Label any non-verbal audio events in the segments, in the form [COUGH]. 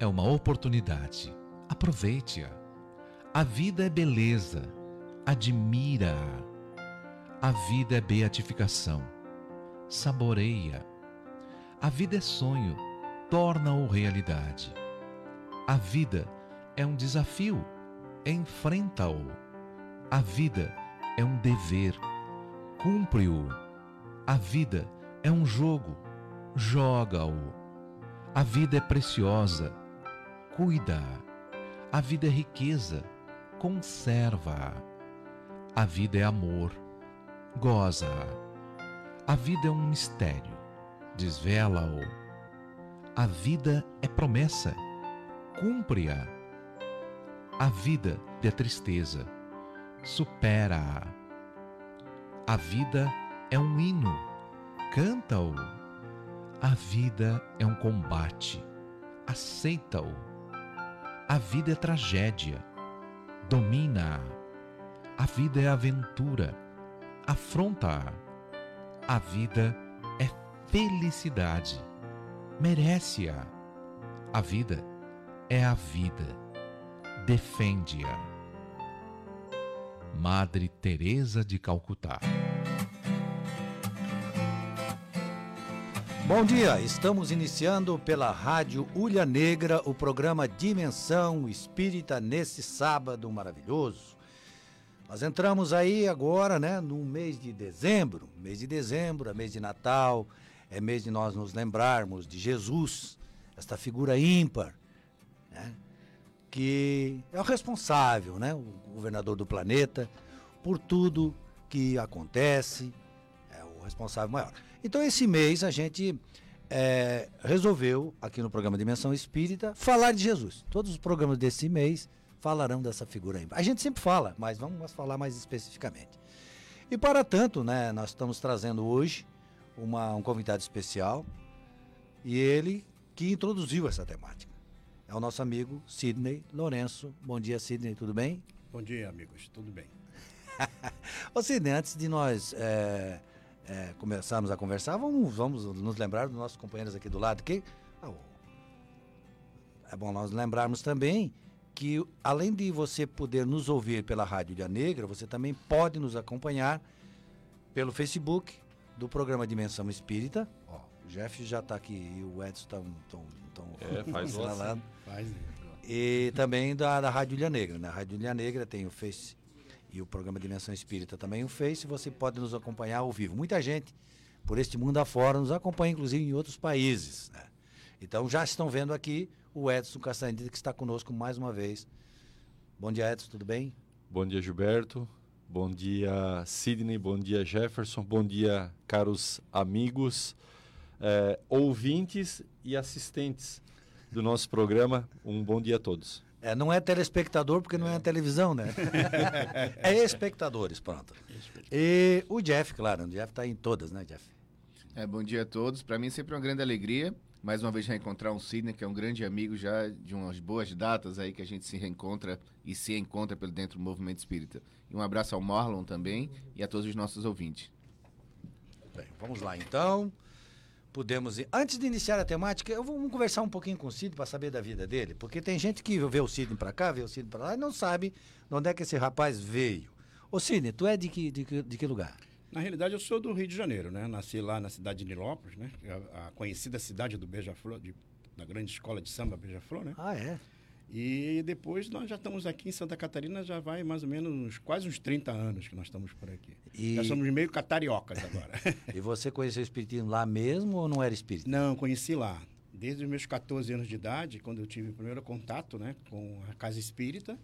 é uma oportunidade. Aproveite-a. A vida é beleza. Admira-a. A vida é beatificação. Saboreia. A vida é sonho. Torna-o realidade. A vida é um desafio. Enfrenta-o. A vida é um dever. Cumpre-o. A vida é um jogo. Joga-o. A vida é preciosa. Cuida-a. A vida é riqueza. Conserva-a. A vida é amor goza-a. A vida é um mistério, desvela-o. A vida é promessa, cumpre-a. A vida é tristeza, supera-a. A vida é um hino, canta-o. A vida é um combate, aceita-o. A vida é tragédia, domina-a. A vida é aventura, afronta-a. A vida é felicidade, merece-a. A vida é a vida, defende-a. Madre Teresa de Calcutá. Bom dia, estamos iniciando pela Rádio Ulha Negra o programa Dimensão Espírita nesse sábado maravilhoso. Nós entramos aí agora, né, no mês de dezembro. Mês de dezembro é mês de Natal, é mês de nós nos lembrarmos de Jesus, esta figura ímpar, né, que é o responsável, né, o governador do planeta, por tudo que acontece, é o responsável maior. Então, esse mês a gente é, resolveu, aqui no programa Dimensão Espírita, falar de Jesus. Todos os programas desse mês falarão dessa figura aí. A gente sempre fala, mas vamos falar mais especificamente. E para tanto, né, nós estamos trazendo hoje uma, um convidado especial e ele que introduziu essa temática. É o nosso amigo Sidney Lourenço. Bom dia, Sidney, tudo bem? Bom dia, amigos, tudo bem. [LAUGHS] Ô Sidney, antes de nós é, é, começarmos a conversar, vamos, vamos nos lembrar dos nossos companheiros aqui do lado, que ah, é bom nós lembrarmos também que além de você poder nos ouvir pela Rádio Ilha Negra, você também pode nos acompanhar pelo Facebook do programa Dimensão Espírita. Ó, o Jeff já está aqui e o Edson estão tão, tão, é, faz [LAUGHS] falando. Faz, e também da, da Rádio Ilha Negra. Na né? Rádio Ilha Negra tem o Face e o programa Dimensão Espírita também o Face. Você pode nos acompanhar ao vivo. Muita gente por este mundo afora nos acompanha, inclusive em outros países. Né? Então já estão vendo aqui o Edson Castaneda, que está conosco mais uma vez. Bom dia, Edson, tudo bem? Bom dia, Gilberto. Bom dia, Sidney. Bom dia, Jefferson. Bom dia, caros amigos, é, ouvintes e assistentes do nosso programa. Um bom dia a todos. É, não é telespectador porque não é, é televisão, né? [LAUGHS] é espectadores, pronto. E o Jeff, claro, o Jeff está em todas, né, Jeff? É, bom dia a todos. Para mim é sempre uma grande alegria mais uma vez reencontrar um Sidney, que é um grande amigo já de umas boas datas aí que a gente se reencontra e se encontra pelo dentro do movimento espírita. E um abraço ao Marlon também e a todos os nossos ouvintes. Bem, vamos lá então. Podemos ir. Antes de iniciar a temática, eu vou vamos conversar um pouquinho com o Sidney para saber da vida dele, porque tem gente que vê o Sidney para cá, vê o Sidney para lá e não sabe de onde é que esse rapaz veio. Ô Sidney, tu é de que, de que, de que lugar? Na realidade, eu sou do Rio de Janeiro, né? Nasci lá na cidade de Nilópolis, né? A, a conhecida cidade do Beija-Flor, da grande escola de samba Beija-Flor, né? Ah, é? E depois nós já estamos aqui em Santa Catarina, já vai mais ou menos quase uns 30 anos que nós estamos por aqui. E... Já somos meio catariocas agora. [LAUGHS] e você conheceu o Espiritismo lá mesmo ou não era espírita? Não, conheci lá. Desde os meus 14 anos de idade, quando eu tive o primeiro contato né, com a Casa Espírita,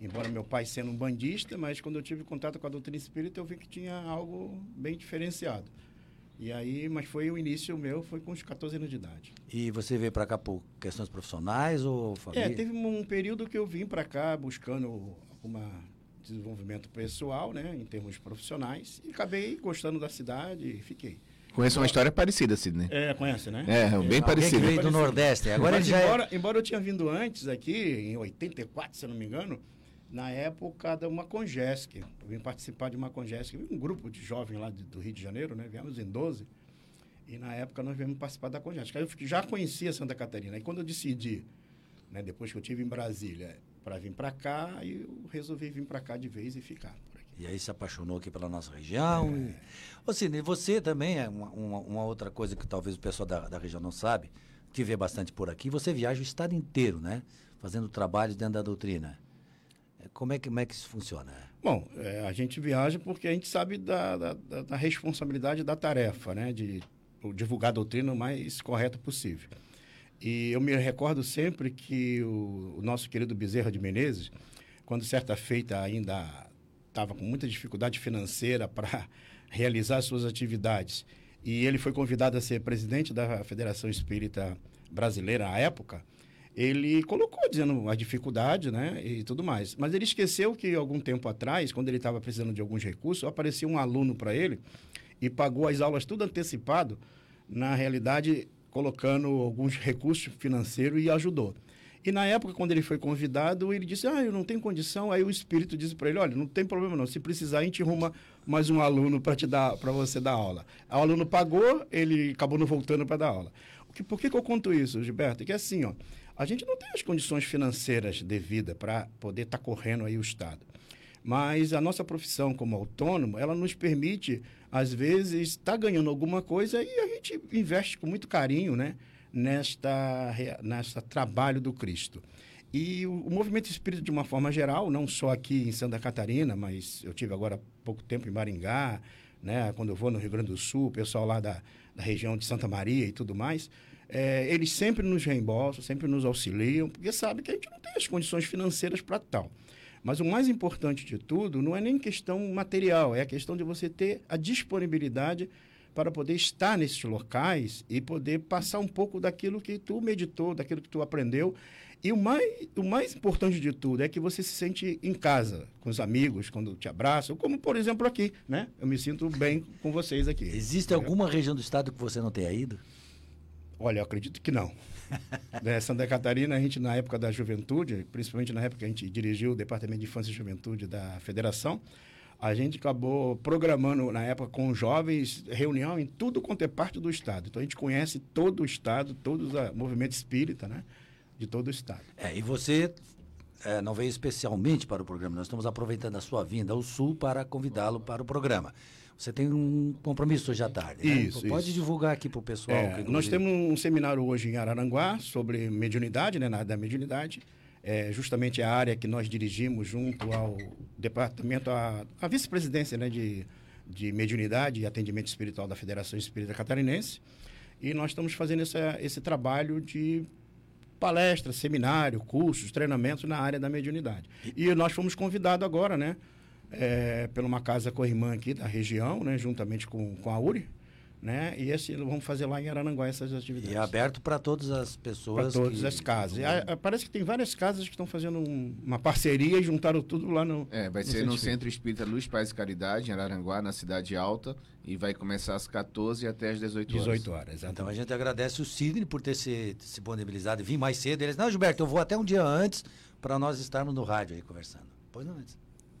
Embora meu pai sendo um bandista, mas quando eu tive contato com a doutrina espírita, eu vi que tinha algo bem diferenciado. E aí, mas foi o início meu, foi com os 14 anos de idade. E você veio para cá por questões profissionais ou família? É, teve um período que eu vim para cá buscando algum desenvolvimento pessoal, né, em termos profissionais, e acabei gostando da cidade e fiquei. Conheço uma história parecida, Sidney. É, conhece, né? É, bem Alguém parecido. que veio do Nordeste. Agora Mas ele já é- embora, embora eu tinha vindo antes aqui, em 84, se eu não me engano, na época de uma Congesc. Eu vim participar de uma Congesc, um grupo de jovens lá de- do Rio de Janeiro, né? Viemos em 12. E na época nós viemos participar da Congesc. Eu já conhecia Santa Catarina. E quando eu decidi, né, depois que eu tive em Brasília, para vir para cá, eu resolvi vir para cá de vez e ficar por aqui. E aí se apaixonou aqui pela nossa região. E... Ô, Sidney, você também é uma, uma- uma outra coisa que talvez o pessoal da, da região não sabe, que vê bastante por aqui, você viaja o estado inteiro, né? Fazendo trabalhos dentro da doutrina. Como é que, como é que isso funciona? Bom, é, a gente viaja porque a gente sabe da, da- da- da responsabilidade da tarefa, né? De divulgar a doutrina o mais correta possível. E eu me recordo sempre que o, o nosso querido Bezerra de Menezes, quando certa feita ainda estava com muita dificuldade financeira [LAUGHS] para realizar suas atividades, e ele foi convidado a ser presidente da Federação Espírita Brasileira à época, ele colocou dizendo a dificuldade, né, e tudo mais. Mas ele esqueceu que algum tempo atrás, quando ele estava precisando de alguns recursos, apareceu um aluno para ele e pagou as aulas tudo antecipado, na realidade colocando alguns recursos financeiros e ajudou. E na época, quando ele foi convidado, ele disse: Ah, eu não tenho condição. Aí o espírito disse para ele: Olha, não tem problema não. Se precisar, a gente arruma mais um aluno para te dar, para você dar aula. O aluno pagou, ele acabou não voltando para dar aula. O que, por que, que eu conto isso, Gilberto? É que assim, ó, a gente não tem as condições financeiras devidas para poder estar correndo aí o Estado. Mas a nossa profissão como autônomo, ela nos permite, às vezes, estar ganhando alguma coisa e a gente investe com muito carinho, né? Nesta, nesta trabalho do Cristo. E o, o movimento espírita, de uma forma geral, não só aqui em Santa Catarina, mas eu tive agora há pouco tempo em Maringá, né? Quando eu vou no Rio Grande do Sul, o pessoal lá da, da região de Santa Maria e tudo mais, é, eles sempre nos reembolsam, sempre nos auxiliam, porque sabem que a gente não tem as condições financeiras para tal. Mas o mais importante de tudo não é nem questão material, é a questão de você ter a disponibilidade para poder estar nesses locais e poder passar um pouco daquilo que tu meditou, daquilo que tu aprendeu. E o mais, o mais importante de tudo é que você se sente em casa, com os amigos, quando te abraçam, como por exemplo aqui, né? Eu me sinto bem com vocês aqui. Existe alguma região do estado que você não tenha ido? Olha, eu acredito que não. [LAUGHS] né, Santa Catarina, a gente, na época da juventude, principalmente na época que a gente dirigiu o Departamento de Infância e Juventude da Federação, a gente acabou programando, na época, com jovens, reunião em tudo quanto é parte do Estado. Então, a gente conhece todo o Estado, todo o movimento espírita, né? De todo o Estado. É, e você é, não veio especialmente para o programa. Nós estamos aproveitando a sua vinda ao Sul para convidá-lo para o programa. Você tem um compromisso hoje à tarde, né? Isso, Pode isso. divulgar aqui para o pessoal. É, que, nós temos um seminário hoje em Araranguá sobre mediunidade, né, na área da mediunidade. É justamente a área que nós dirigimos junto ao departamento, a, a vice-presidência né, de, de mediunidade e atendimento espiritual da Federação Espírita Catarinense. E nós estamos fazendo essa, esse trabalho de palestras, seminário, cursos, treinamentos na área da mediunidade. E nós fomos convidados agora, né? É, pela uma casa co-irmã aqui da região, né? Juntamente com, com a URI, né? E esse, vamos fazer lá em Arananguá essas atividades. E é aberto para todas as Para pessoas. todas que- as casas. A- a- parece que tem várias casas que estão fazendo um- uma parceria e juntaram tudo lá no. É, vai no ser no. Centro Espírita Luz Paz e Caridade, em Araranguá, na Cidade Alta, e vai começar às 14 até às 18 horas. 18 horas, Então a exatamente. gente agradece o Sidney por ter se disponibilizado e vir mais cedo. Eles, não, Gilberto, eu vou até um dia antes para nós estarmos no rádio aí conversando. Pois não, antes.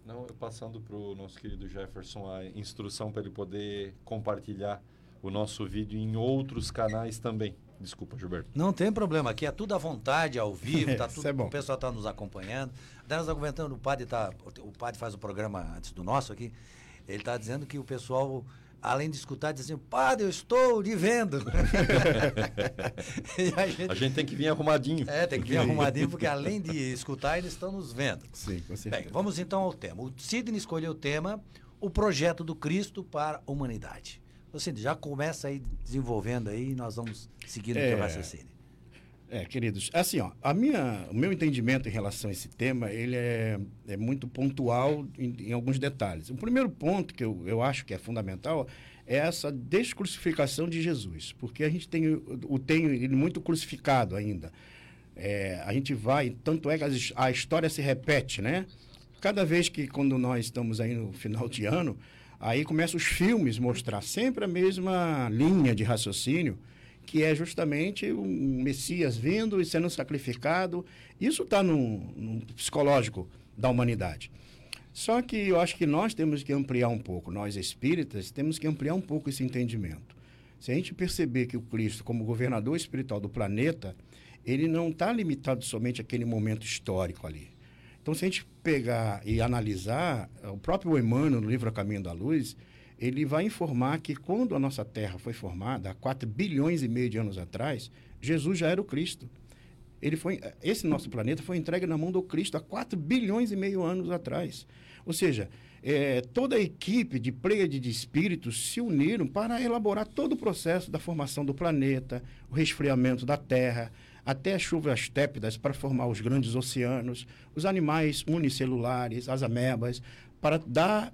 Não, eu passando para o nosso querido Jefferson a instrução para ele poder compartilhar o nosso vídeo em outros canais também. Desculpa, Gilberto. Não tem problema, aqui é tudo à vontade, ao vivo, [LAUGHS] tá tudo, é bom. o pessoal está nos acompanhando. Até nós comentando, o padre tá, o padre faz o programa antes do nosso aqui, ele está dizendo que o pessoal, além de escutar, diz assim, padre, eu estou lhe vendo. [LAUGHS] A gente- A gente tem que vir arrumadinho. é, tem que vir arrumadinho, porque além de escutar, eles estão nos vendo. Sim, com certeza. Bem, vamos então ao tema. O Sidney escolheu o tema, o projeto do Cristo para a humanidade. Sidney, já começa aí desenvolvendo aí e nós vamos seguir no É. teu raciocínio. É, queridos, assim, ó, a minha, o meu entendimento em relação a esse tema, ele é, é muito pontual em, em alguns detalhes. O primeiro ponto que eu, eu acho que é fundamental é essa descrucificação de Jesus, porque a gente tem o tem ele muito crucificado ainda. É, a gente vai, tanto é que a história se repete, né? Cada vez que quando nós estamos aí no final de ano, aí começam os filmes mostrar sempre a mesma linha de raciocínio que é justamente o Messias vindo e sendo sacrificado. Isso está no, no, psicológico da humanidade. Só que eu acho que nós temos que ampliar um pouco, nós espíritas, temos que ampliar um pouco esse entendimento. Se a gente perceber que o Cristo, como governador espiritual do planeta, ele não está limitado somente àquele momento histórico ali. Então, se a gente pegar e analisar, o próprio Emmanuel, no livro A Caminho da Luz, ele vai informar que quando a nossa Terra foi formada, há 4 bilhões e meio de anos atrás, Jesus já era o Cristo. Ele foi, esse nosso planeta foi entregue na mão do Cristo há 4 bilhões e meio anos atrás. Ou seja, é, toda a equipe de pleiade de espíritos se uniram para elaborar todo o processo da formação do planeta, o resfriamento da Terra, até as chuvas tépidas para formar os grandes oceanos, os animais unicelulares, as amebas, para dar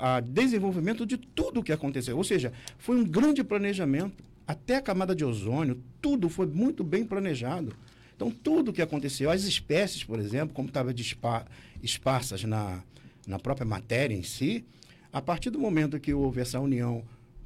a desenvolvimento de tudo o que aconteceu. Ou seja, foi um grande planejamento. Até a camada de ozônio, tudo foi muito bem planejado. Então, tudo o que aconteceu, as espécies, por exemplo, como estavam esparsas na, na própria matéria em si, a partir do momento que houve essa união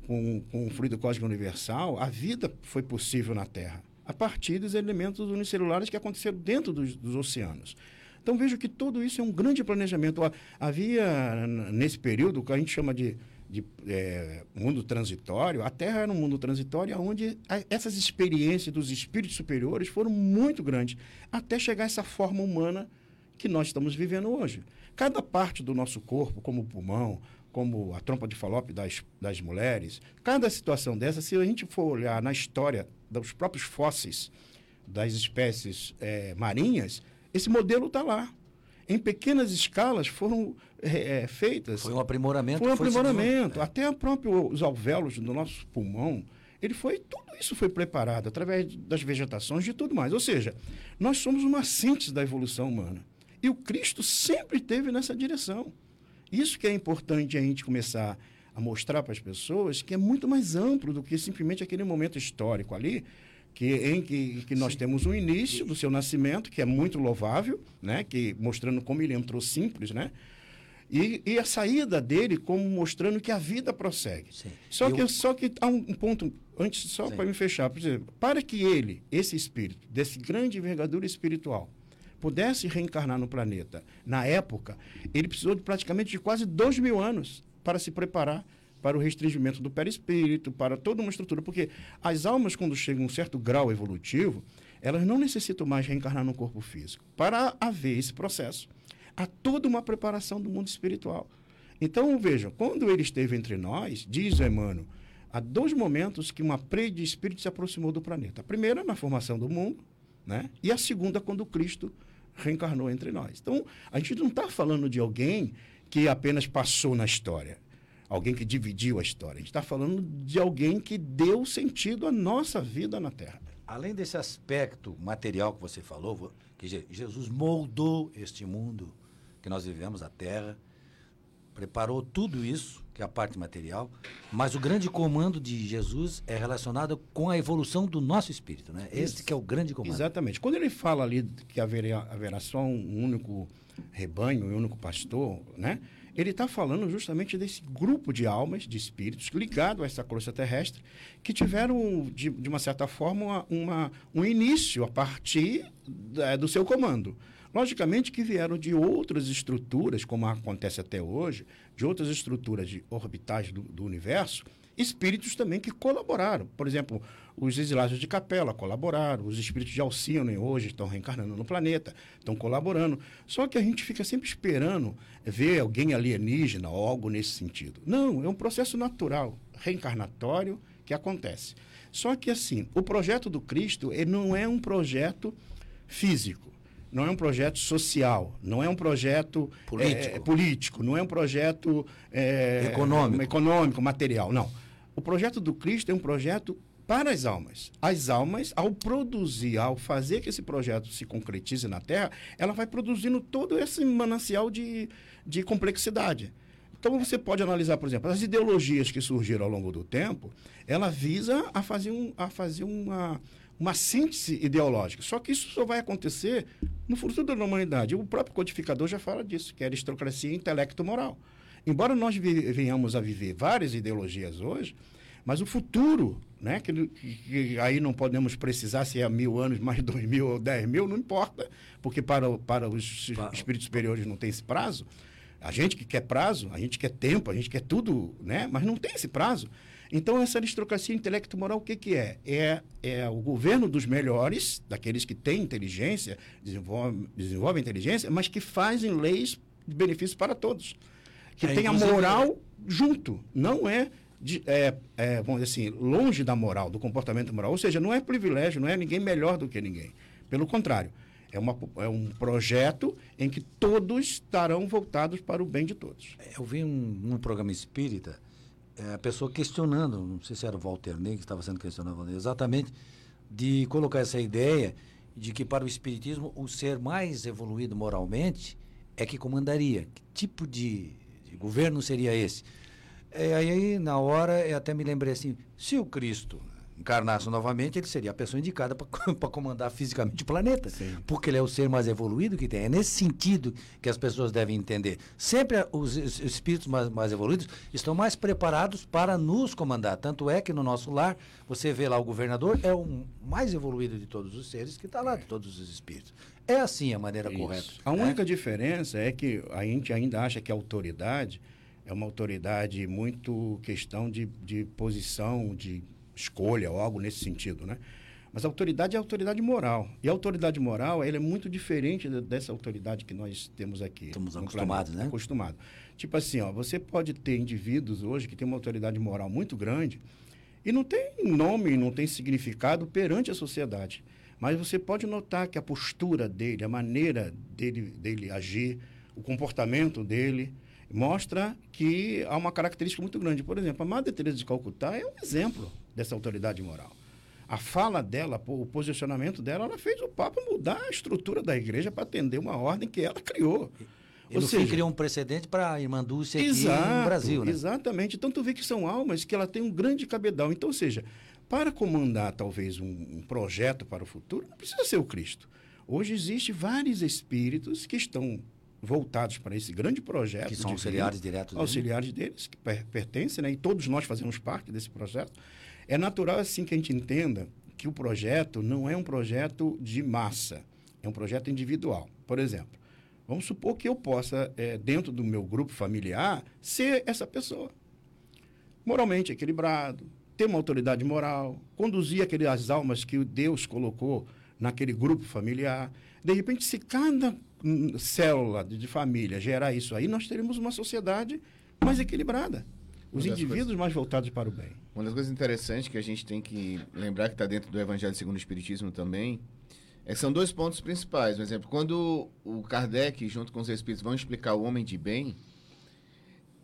com, com o fluido cósmico universal, a vida foi possível na Terra, a partir dos elementos unicelulares que aconteceram dentro dos, dos oceanos. Então vejo que tudo isso é um grande planejamento. Havia, nesse período, que a gente chama de, de é, mundo transitório, a Terra era um mundo transitório onde essas experiências dos espíritos superiores foram muito grandes, até chegar a essa forma humana que nós estamos vivendo hoje. Cada parte do nosso corpo, como o pulmão, como a trompa de falope das, das mulheres, cada situação dessa, se a gente for olhar na história dos próprios fósseis das espécies é, marinhas, esse modelo está lá. Em pequenas escalas foram é, é, feitas. Foi um aprimoramento. Foi um aprimoramento. Foi Até próprio, os alvéolos do nosso pulmão, ele foi tudo isso foi preparado através das vegetações de tudo mais. Ou seja, nós somos uma síntese da evolução humana. E o Cristo sempre esteve nessa direção. Isso que é importante a gente começar a mostrar para as pessoas que é muito mais amplo do que simplesmente aquele momento histórico ali, que, em que, que nós Sim. temos o início do seu nascimento, que é muito louvável, né? que, mostrando como ele entrou simples, né? E, e a saída dele como mostrando que a vida prossegue. Sim. Só, que, só que há um, um ponto, antes, só para me fechar, exemplo, para que ele, esse espírito, desse grande envergadura espiritual, pudesse reencarnar no planeta na época, ele precisou de praticamente de quase dois mil anos para se preparar para o restringimento do perispírito, para toda uma estrutura. Porque as almas, quando chegam a um certo grau evolutivo, elas não necessitam mais reencarnar no corpo físico. Para haver esse processo, há toda uma preparação do mundo espiritual. Então, vejam, quando ele esteve entre nós, diz Emmanuel, há dois momentos que uma preia de espírito se aproximou do planeta. A primeira, na formação do mundo, né? e a segunda, quando Cristo reencarnou entre nós. Então, a gente não está falando de alguém que apenas passou na história alguém que dividiu a história. A gente está falando de alguém que deu sentido à nossa vida na Terra. Além desse aspecto material que você falou, que Jesus moldou este mundo que nós vivemos, a Terra, preparou tudo isso, que é a parte material, mas o grande comando de Jesus é relacionado com a evolução do nosso espírito, né? Esse que é o grande comando. Exatamente. Quando ele fala ali que haverá, haverá só um único rebanho, um único pastor, né? Ele está falando justamente desse grupo de almas, de espíritos, ligado a essa crosta terrestre, que tiveram, de, de uma certa forma, uma, um início a partir da, do seu comando. Logicamente que vieram de outras estruturas, como acontece até hoje, de outras estruturas de orbitais do, do universo, espíritos também que colaboraram. Por exemplo, os exilados de capela colaboraram, os espíritos de Alcine hoje estão reencarnando no planeta, estão colaborando. Só que a gente fica sempre esperando ver alguém alienígena ou algo nesse sentido. Não, é um processo natural, reencarnatório que acontece. Só que assim, o projeto do Cristo ele não é um projeto físico, não é um projeto social, não é um projeto político, é, político não é um projeto é, econômico. econômico, material, não. O projeto do Cristo é um projeto para as almas. As almas, ao produzir, ao fazer que esse projeto se concretize na Terra, ela vai produzindo todo esse manancial de, de complexidade. Então você pode analisar, por exemplo, as ideologias que surgiram ao longo do tempo, ela visa a fazer, um, a fazer uma, uma síntese ideológica. Só que isso só vai acontecer no futuro da humanidade. O próprio codificador já fala disso, que é aristocracia intelecto-moral. Embora nós venhamos a viver várias ideologias hoje, mas o futuro, né, que, que, aí não podemos precisar se é mil anos, mais [LAUGHS] dois mil ou dez mil, não importa, porque para, para os espíritos superiores não tem esse prazo. A gente que quer prazo, a gente quer tempo, a gente quer tudo, né? mas não tem esse prazo. Então, essa aristocracia intelecto-moral, o que, que é? é? É o governo dos melhores, daqueles que têm inteligência, desenvolvem, desenvolvem inteligência, mas que fazem leis de benefício para todos. Que é, tem a moral junto, não é de, é, é, vamos dizer assim, longe da moral, do comportamento moral. Ou seja, não é privilégio, não é ninguém melhor do que ninguém. Pelo contrário, é, uma, é um projeto em que todos estarão voltados para o bem de todos. Eu vi um, um programa espírita, é, a pessoa questionando, não sei se era o Walter Ney que estava sendo questionado, exatamente, de colocar essa ideia de que para o espiritismo o ser mais evoluído moralmente é que comandaria. Que tipo de, de governo seria esse? É, aí, na hora, eu até me lembrei assim: se o Cristo encarnasse novamente, ele seria a pessoa indicada para [LAUGHS] comandar fisicamente o planeta. Sim. Porque ele é o ser mais evoluído que tem. É nesse sentido que as pessoas devem entender. Sempre os, os espíritos mais, mais, evoluídos estão mais preparados para nos comandar. Tanto é que no nosso lar, você vê lá o governador, é o mais evoluído de todos os seres que está lá, de todos os espíritos. É assim a maneira Isso. correta. A né? única diferença é que a gente ainda acha que a autoridade é uma autoridade muito questão de, de posição, de escolha ou algo nesse sentido, né? Mas a autoridade é a autoridade moral. E a autoridade moral, ela é muito diferente dessa autoridade que nós temos aqui. Estamos acostumados, né? Acostumado. Tipo assim, ó, você pode ter indivíduos hoje que têm uma autoridade moral muito grande e não tem nome, não tem significado perante a sociedade. Mas você pode notar que a postura dele, a maneira dele, dele agir, o comportamento dele, mostra que há uma característica muito grande. Por exemplo, a Madre Teresa de Calcutá é um exemplo dessa autoridade moral. A fala dela, o posicionamento dela, ela fez o Papa mudar a estrutura da igreja para atender uma ordem que ela criou. E Ou seja, criou um precedente para a Irmã Dulce aqui exato, no Brasil, né? Exatamente. Então, tu vê que são almas que ela tem um grande cabedal. Então, ou seja, para comandar talvez um, um projeto para o futuro, não precisa ser o Cristo. Hoje existem vários espíritos que estão voltados para esse grande projeto. Que são auxiliares vida, diretos Auxiliares dele. deles, que per pertencem, né? e todos nós fazemos parte desse projeto. É natural, assim, que a gente entenda que o projeto não é um projeto de massa, é um projeto individual. Por exemplo, vamos supor que eu possa, é, dentro do meu grupo familiar, ser essa pessoa. Moralmente equilibrado, ter uma autoridade moral, conduzir aquelas almas que Deus colocou naquele grupo familiar. De repente, se cada célula de família gerar isso aí, nós teremos uma sociedade mais equilibrada. Os indivíduos coisas... mais voltados para o bem. Uma das coisas interessantes que a gente tem que lembrar que está dentro do Evangelho segundo o Espiritismo também é que são dois pontos principais. Por exemplo, quando o Kardec, junto com os espíritos, vão explicar o homem de bem,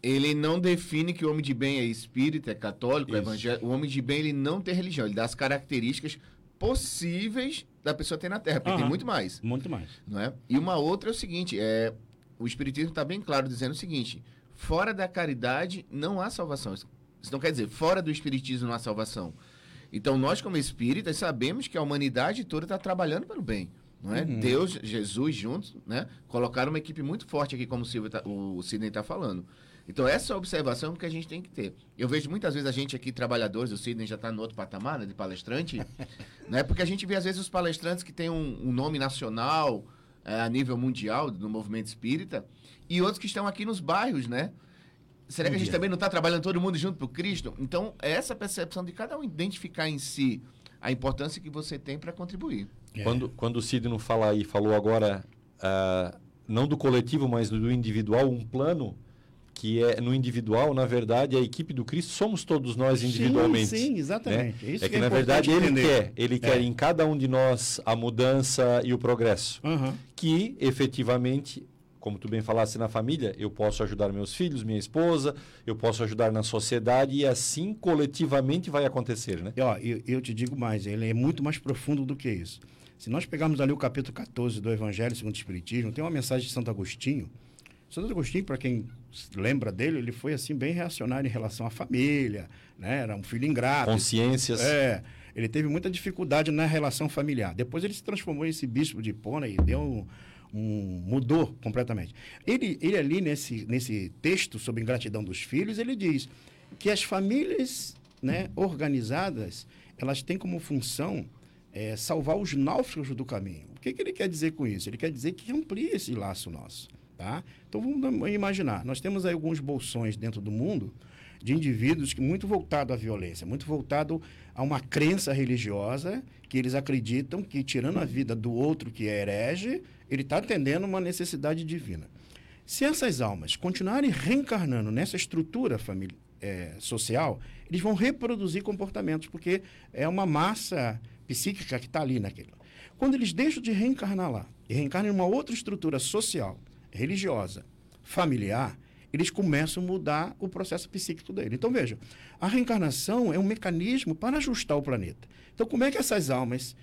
ele não define que o homem de bem é espírita, é católico, é evangélico. O homem de bem ele não tem religião, ele dá as características possíveis da pessoa ter na Terra, porque uhum. tem muito mais. Muito mais. Não é? E uma outra é o seguinte, é, o Espiritismo está bem claro dizendo o seguinte, fora da caridade não há salvação. Isso não quer dizer, fora do Espiritismo não há salvação. Então, nós como espíritas sabemos que a humanidade toda está trabalhando pelo bem. Não é? Uhum. Deus, Jesus juntos, né? Colocaram uma equipe muito forte aqui, como o, tá, o Sidney está falando. Então, essa é a observação que a gente tem que ter. Eu vejo muitas vezes a gente aqui, trabalhadores, o Sidney já está no outro patamar, né, de palestrante, [LAUGHS] né? Porque a gente vê, às vezes, os palestrantes que têm um, um nome nacional, é, a nível mundial, do movimento espírita, e outros que estão aqui nos bairros, né? Será que a gente também não está trabalhando todo mundo junto para o Cristo? Então, é essa percepção de cada um identificar em si a importância que você tem para contribuir. É. Quando, quando o Sidney fala aí, falou agora, uh, não do coletivo, mas do individual, um plano que é no individual, na verdade, a equipe do Cristo somos todos nós individualmente. Sim, sim exatamente. Né? É, que, que é na verdade ele entender. quer, ele é. quer em cada um de nós a mudança e o progresso, uhum. que efetivamente como tu bem falasse na família, eu posso ajudar meus filhos, minha esposa, eu posso ajudar na sociedade e assim coletivamente vai acontecer, né? E, ó, eu, eu te digo mais, ele é muito mais profundo do que isso. Se nós pegarmos ali o capítulo 14 do Evangelho segundo o Espiritismo, tem uma mensagem de Santo Agostinho. Santo Agostinho, para quem lembra dele, ele foi assim bem reacionário em relação à família, né? Era um filho ingrato. Consciências. É, ele teve muita dificuldade na relação familiar. Depois ele se transformou em esse bispo de Hipona e deu um, um, mudou completamente. Ele, ele ali nesse, nesse texto sobre ingratidão dos filhos, ele diz que as famílias né, organizadas, elas têm como função é, salvar os náufragos do caminho. O que, que ele quer dizer com isso? Ele quer dizer que amplia esse laço nosso. Tá? Então vamos imaginar, nós temos aí alguns bolsões dentro do mundo de indivíduos que muito voltado à violência, muito voltado a uma crença religiosa que eles acreditam que tirando a vida do outro que é herege, ele está atendendo uma necessidade divina. Se essas almas continuarem reencarnando nessa estrutura família, é, social, eles vão reproduzir comportamentos, porque é uma massa psíquica que está ali naquele. Quando eles deixam de reencarnar lá e reencarnam em uma outra estrutura social, religiosa, familiar, eles começam a mudar o processo psíquico dele. Então, veja, a reencarnação é um mecanismo para ajustar o planeta. Então, como é que essas almas,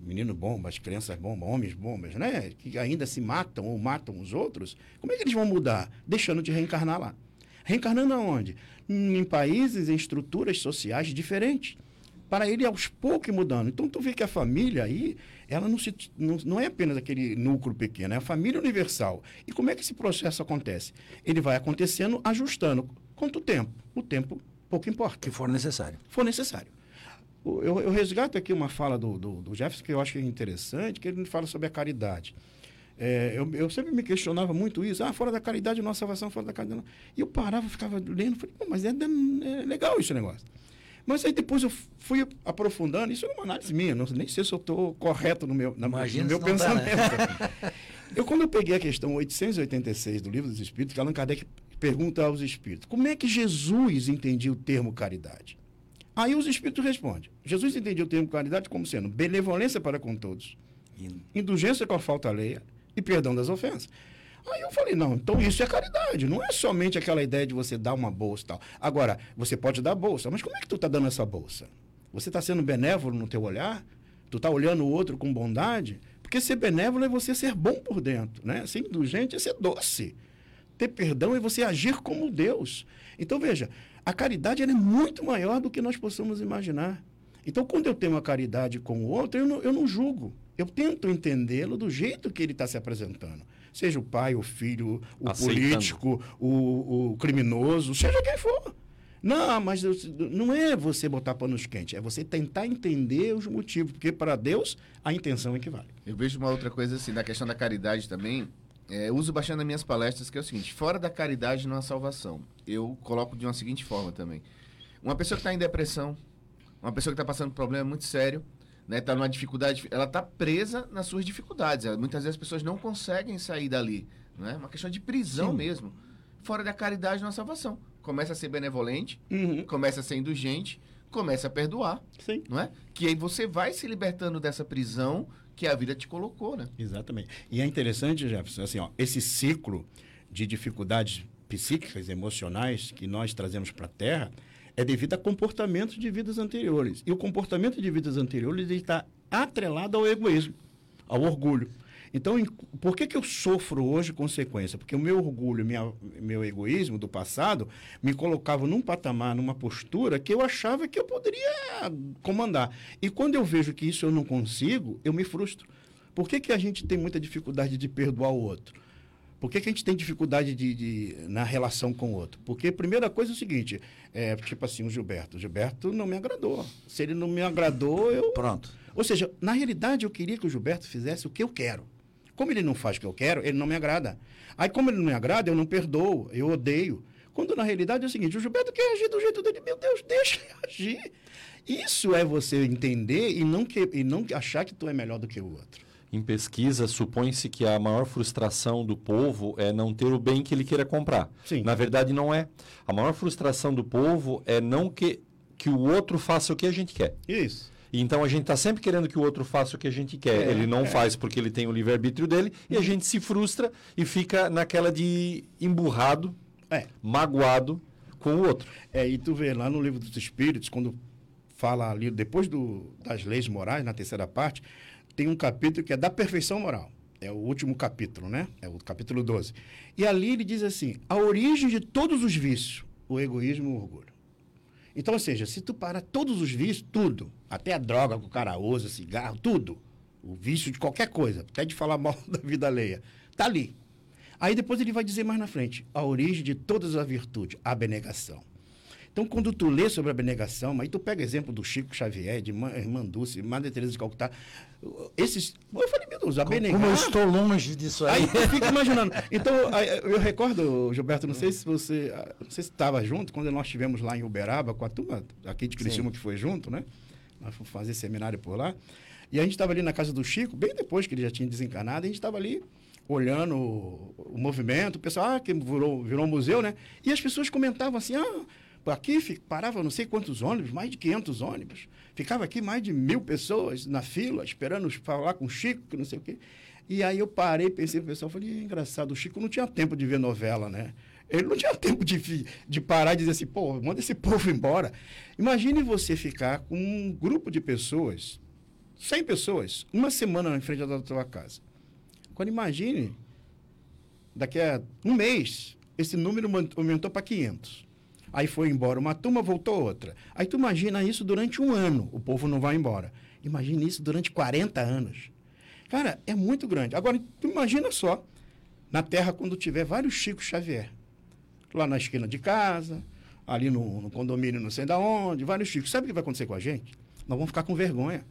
menino bombas, crianças bombas, homens bombas, né, que ainda se matam ou matam os outros, como é que eles vão mudar? Deixando de reencarnar lá. Reencarnando aonde? Em países, em estruturas sociais diferentes. Para ele, aos poucos, mudando. Então, tu vê que a família aí, ela não, se, não, não é apenas aquele núcleo pequeno, é a família universal. E como é que esse processo acontece? Ele vai acontecendo, ajustando. Quanto tempo? O tempo pouco importa. Que for necessário. For necessário. Eu, eu resgato aqui uma fala do, do, do Jefferson que eu acho interessante, que ele fala sobre a caridade. É, eu, eu, sempre me questionava muito isso. Ah, fora da caridade, nossa salvação, fora da caridade. E eu parava, ficava lendo, falei, mas é, é, legal esse negócio. Mas aí depois eu fui aprofundando, isso é uma análise minha, não, nem sei se eu estou correto no meu, na, no meu pensamento. Tá, né? [LAUGHS] eu, quando eu peguei a questão 886 do Livro dos Espíritos, que Allan Kardec pergunta aos Espíritos, como é que Jesus entendia o termo caridade? Aí os Espíritos respondem, Jesus entendia o termo caridade como sendo benevolência para com todos, indulgência com a falta alheia, e perdão das ofensas. Aí eu falei, não, então isso é caridade, não é somente aquela ideia de você dar uma bolsa e tal. Agora, você pode dar bolsa, mas como é que tu está dando essa bolsa? Você está sendo benévolo no teu olhar? Tu está olhando o outro com bondade? Porque ser benévolo é você ser bom por dentro, né? Ser indulgente é ser doce. Ter perdão é você agir como Deus. Então, veja, a caridade é muito maior do que nós possamos imaginar. Então, quando eu tenho uma caridade com o outro, eu não, eu não julgo. Eu tento entendê-lo do jeito que ele está se apresentando. Seja o pai, o filho, o Aceitando. político, o, o criminoso, seja quem for. Não, mas não é você botar panos quentes, é você tentar entender os motivos, porque para Deus a intenção equivale. Eu vejo uma outra coisa assim, na questão da caridade também, é, uso bastante nas minhas palestras, que é o seguinte, fora da caridade não há salvação. Eu coloco de uma seguinte forma também. Uma pessoa que está em depressão, uma pessoa que está passando por um problema muito sério, né, tá numa dificuldade, ela tá presa nas suas dificuldades. Muitas vezes as pessoas não conseguem sair dali, né? Uma questão de prisão Sim. mesmo. Fora da caridade não há salvação. Começa a ser benevolente, uhum. começa a ser indulgente, começa a perdoar, Sim. não é? Que aí você vai se libertando dessa prisão que a vida te colocou, né? Exatamente. E é interessante, Jefferson, assim, ó, esse ciclo de dificuldades psíquicas, emocionais que nós trazemos para a Terra, é devido a comportamentos de vidas anteriores. E o comportamento de vidas anteriores está atrelado ao egoísmo, ao orgulho. Então, em, por que, que eu sofro hoje consequência? Porque o meu orgulho, minha, meu egoísmo do passado me colocava num patamar, numa postura que eu achava que eu poderia comandar. E quando eu vejo que isso eu não consigo, eu me frustro. Por que, que a gente tem muita dificuldade de perdoar o outro? Por que, que a gente tem dificuldade de, de, na relação com o outro? Porque a primeira coisa é o seguinte, é, tipo assim, o Gilberto. O Gilberto não me agradou. Se ele não me agradou, eu... Pronto. Ou seja, na realidade, eu queria que o Gilberto fizesse o que eu quero. Como ele não faz o que eu quero, ele não me agrada. Aí, como ele não me agrada, eu não perdoo, eu odeio. Quando, na realidade, é o seguinte, o Gilberto quer agir do jeito dele. Meu Deus, [LAUGHS] deixa ele agir. Isso é você entender e não, que, e não achar que tu é melhor do que o outro em pesquisa, supõe-se que a maior frustração do povo é não ter o bem que ele queira comprar. Sim. Na verdade, não é. A maior frustração do povo é não que, que o outro faça o que a gente quer. Isso. Então a gente está sempre querendo que o outro faça o que a gente quer. É, ele não é. faz porque ele tem o livre-arbítrio dele e a gente se frustra e fica naquela de emburrado, É. magoado com o outro. É, e tu vê lá no livro dos Espíritos, quando fala ali, depois do, das leis morais, na terceira parte, tem um capítulo que é da perfeição moral. É o último capítulo, né? É o capítulo 12. E ali ele diz assim: a origem de todos os vícios, o egoísmo e o orgulho. Então, ou seja, se tu parar todos os vícios, tudo, até a droga que o cara usa, cigarro, tudo, o vício de qualquer coisa, até de falar mal [LAUGHS] da vida alheia, tá ali. Aí depois ele vai dizer mais na frente, a origem de todas as virtudes, a abnegação. Então, quando tu lê sobre a abnegação, aí tu pega exemplo do Chico Xavier, de Irmã Dulce, Madre Teresa de Calcutá, esses... Eu falei, meu Deus, abnegar... Como eu estou longe disso aí. Aí tu fica imaginando. [LAUGHS] Então, eu recordo, Gilberto, não sei se você. Não sei se estava junto, quando nós estivemos lá em Uberaba com a turma aqui de Criciúma que foi junto, né? Nós fomos fazer seminário por lá. E a gente estava ali na casa do Chico, bem depois que ele já tinha desencarnado, a gente estava ali olhando o, o movimento, o pessoal, ah, que virou, virou um museu, né? E as pessoas comentavam assim, ah, aqui parava não sei quantos ônibus, mais de 500 ônibus. Ficava aqui mais de mil pessoas na fila, esperando falar com o Chico, que não sei o quê. E aí eu parei, pensei no pessoal, falei, engraçado, o Chico não tinha tempo de ver novela, né? Ele não tinha [LAUGHS] tempo de, de parar e dizer assim, pô, manda esse povo embora. Imagine você ficar com um grupo de pessoas, 100 pessoas, uma semana em frente da tua casa. Agora imagine, daqui a um mês, esse número aumentou para 500. Aí foi embora uma turma, voltou outra. Aí tu imagina isso durante um ano, o povo não vai embora. Imagina isso durante 40 anos. Cara, é muito grande. Agora, tu imagina só, na Terra, quando tiver vários Chico Xavier. Lá na esquina de casa, ali no, no condomínio não sei da onde, vários Chicos. Sabe o que vai acontecer com a gente? Nós vamos ficar com vergonha.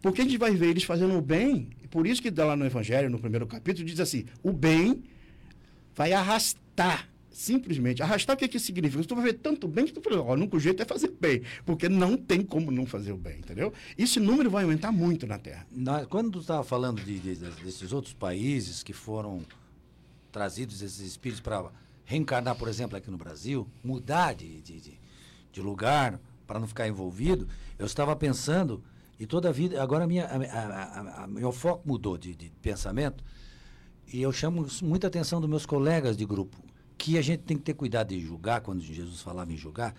Porque a gente vai ver eles fazendo o bem, por isso que lá no Evangelho, no primeiro capítulo, diz assim: o bem vai arrastar. Simplesmente. Arrastar o que, que significa? Tu vai ver tanto bem que tu fala, ó, o único jeito é fazer bem. Porque não tem como não fazer o bem, entendeu? Esse número vai aumentar muito na Terra. Na- quando tu estava falando de, de- desses outros países que foram trazidos esses espíritos para reencarnar, por exemplo, aqui no Brasil, mudar de, de, de- lugar para não ficar envolvido, eu estava pensando, e toda a vida, agora minha, a- a- a- meu foco mudou de, de pensamento, e eu chamo muita atenção dos meus colegas de grupo, que a gente tem que ter cuidado de julgar, quando Jesus falava em julgar,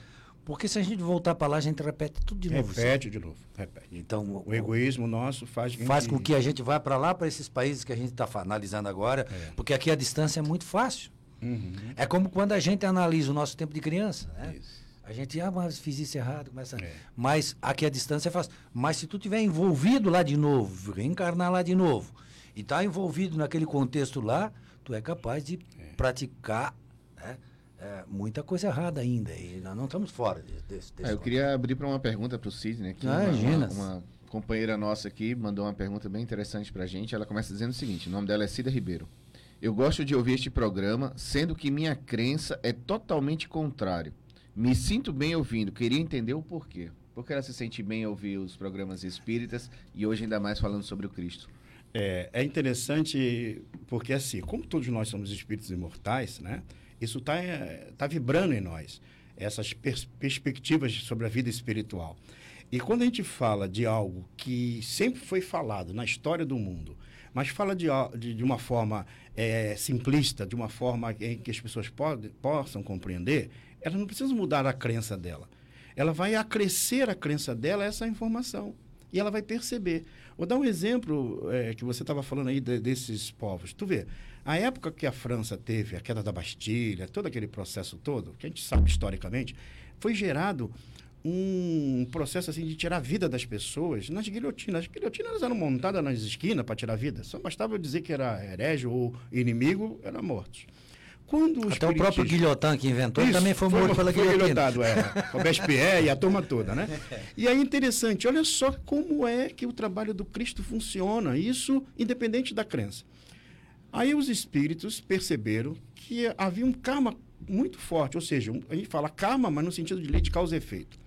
porque se a gente voltar para lá, a gente repete tudo de novo. repete de novo. Repete. Então, O egoísmo nosso faz, faz com que a gente vá para lá, para esses países que a gente está analisando agora, porque aqui a distância é muito fácil. Uhum. É como quando a gente analisa o nosso tempo de criança, né? Isso. A gente, ah, mas fiz isso errado, começa. É. Mas aqui a distância é fácil. Mas se tu tiver envolvido lá de novo, reencarnar lá de novo, e tá envolvido naquele contexto lá, tu é capaz de praticar né, é, muita coisa errada ainda. E nós não estamos fora de- desse, desse Ah, eu queria abrir para uma pergunta para o Sidney aqui. Ah, uma, imagina. uma, uma companheira nossa aqui mandou uma pergunta bem interessante para a gente. Ela começa dizendo o seguinte: o nome dela é Cida Ribeiro. Eu gosto de ouvir este programa, sendo que minha crença é totalmente contrário. Me sinto bem ouvindo, queria entender o porquê. Por que ela se sente bem ouvir os programas espíritas e hoje ainda mais falando sobre o Cristo? É, é interessante porque, assim, como todos nós somos espíritos imortais, né? Isso está tá vibrando em nós, essas pers- perspectivas sobre a vida espiritual. E quando a gente fala de algo que sempre foi falado na história do mundo, mas fala de, de, de uma forma é, simplista, de uma forma em que as pessoas pode, possam compreender, ela não precisa mudar a crença dela. Ela vai acrescer a crença dela essa informação. E ela vai perceber. Vou dar um exemplo é, que você estava falando aí de- desses povos. Tu vê, a época que a França teve a queda da Bastilha, todo aquele processo todo, que a gente sabe historicamente, foi gerado um processo assim de tirar a vida das pessoas nas guilhotinas. As guilhotinas eram montadas nas esquinas para tirar a vida. Só bastava dizer que era herege ou inimigo, eram mortos. Quando o Até o próprio Guilhotin que inventou isso, também foi morto pela foi guilhotina. guilhotado, é. [LAUGHS] Robespierre e a turma toda, né? [LAUGHS] E aí, interessante, olha só como é que o trabalho do Cristo funciona, isso independente da crença. Aí os espíritos perceberam que havia um karma muito forte, ou seja, a gente fala karma, mas no sentido de lei de causa e efeito,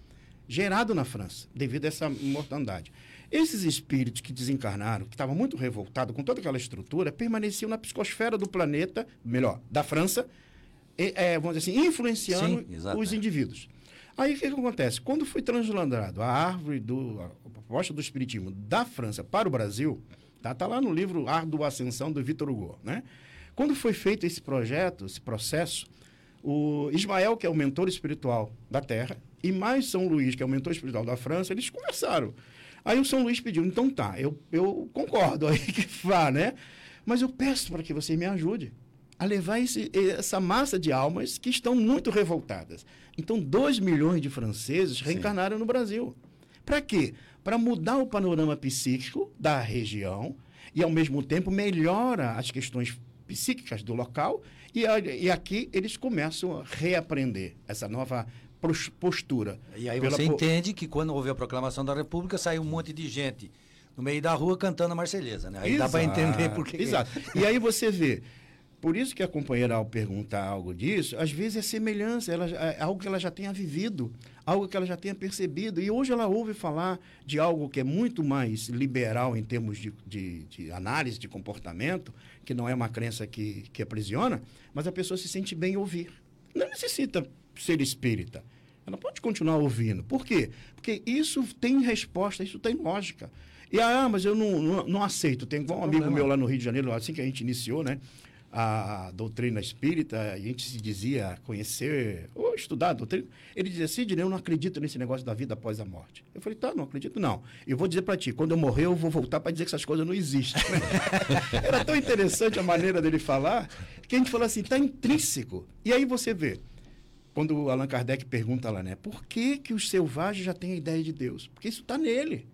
gerado na França, devido a essa mortandade. Esses espíritos que desencarnaram, que estavam muito revoltados com toda aquela estrutura, permaneciam na psicosfera do planeta, melhor, da França, e, é, vamos dizer assim, influenciando Sim, os indivíduos. Aí o que, que acontece? Quando foi translandado a árvore do a proposta do espiritismo da França para o Brasil, tá, tá lá no livro Árduo Ascensão do Vitor Hugo, né? Quando foi feito esse projeto, esse processo, o Ismael, que é o mentor espiritual da Terra, e mais São Luís, que é o mentor espiritual da França, eles conversaram. Aí o São Luís pediu, então tá, eu, eu concordo aí que vá, né? Mas eu peço para que você me ajude a levar esse, essa massa de almas que estão muito revoltadas. Então, 2 milhões de franceses reencarnaram no Brasil. Para quê? Para mudar o panorama psíquico da região e, ao mesmo tempo, melhora as questões psíquicas do local e, e aqui eles começam a reaprender essa nova postura. E aí você po- entende que quando houve a proclamação da República, saiu um monte de gente no meio da rua cantando a Marselhesa, né? Aí dá para Exato, entender por que. Exato. E aí você vê. Por isso que a companheira, ao perguntar algo disso, às vezes é semelhança, ela, é algo que ela já tenha vivido, algo que ela já tenha percebido. E hoje ela ouve falar de algo que é muito mais liberal em termos de, de, de análise de comportamento, que não é uma crença que, que aprisiona, mas a pessoa se sente bem em ouvir. Não necessita ser espírita. Ela pode continuar ouvindo. Por quê? Porque isso tem resposta, isso tem lógica. E ah, mas eu não, não, não aceito. Tem igual um amigo meu lá no Rio de Janeiro, assim que a gente iniciou, né? A doutrina espírita, a gente se dizia conhecer ou estudar a doutrina. Ele dizia, Sidney, eu não acredito nesse negócio da vida após a morte. Eu falei, tá, não acredito não. Eu vou dizer para ti, quando eu morrer, eu vou voltar para dizer que essas coisas não existem. [LAUGHS] Era tão interessante a maneira dele falar, que a gente falou assim, tá intrínseco. E aí você vê, quando o Allan Kardec pergunta lá, né? Por que, que os selvagens já têm a ideia de Deus? Porque isso está nele.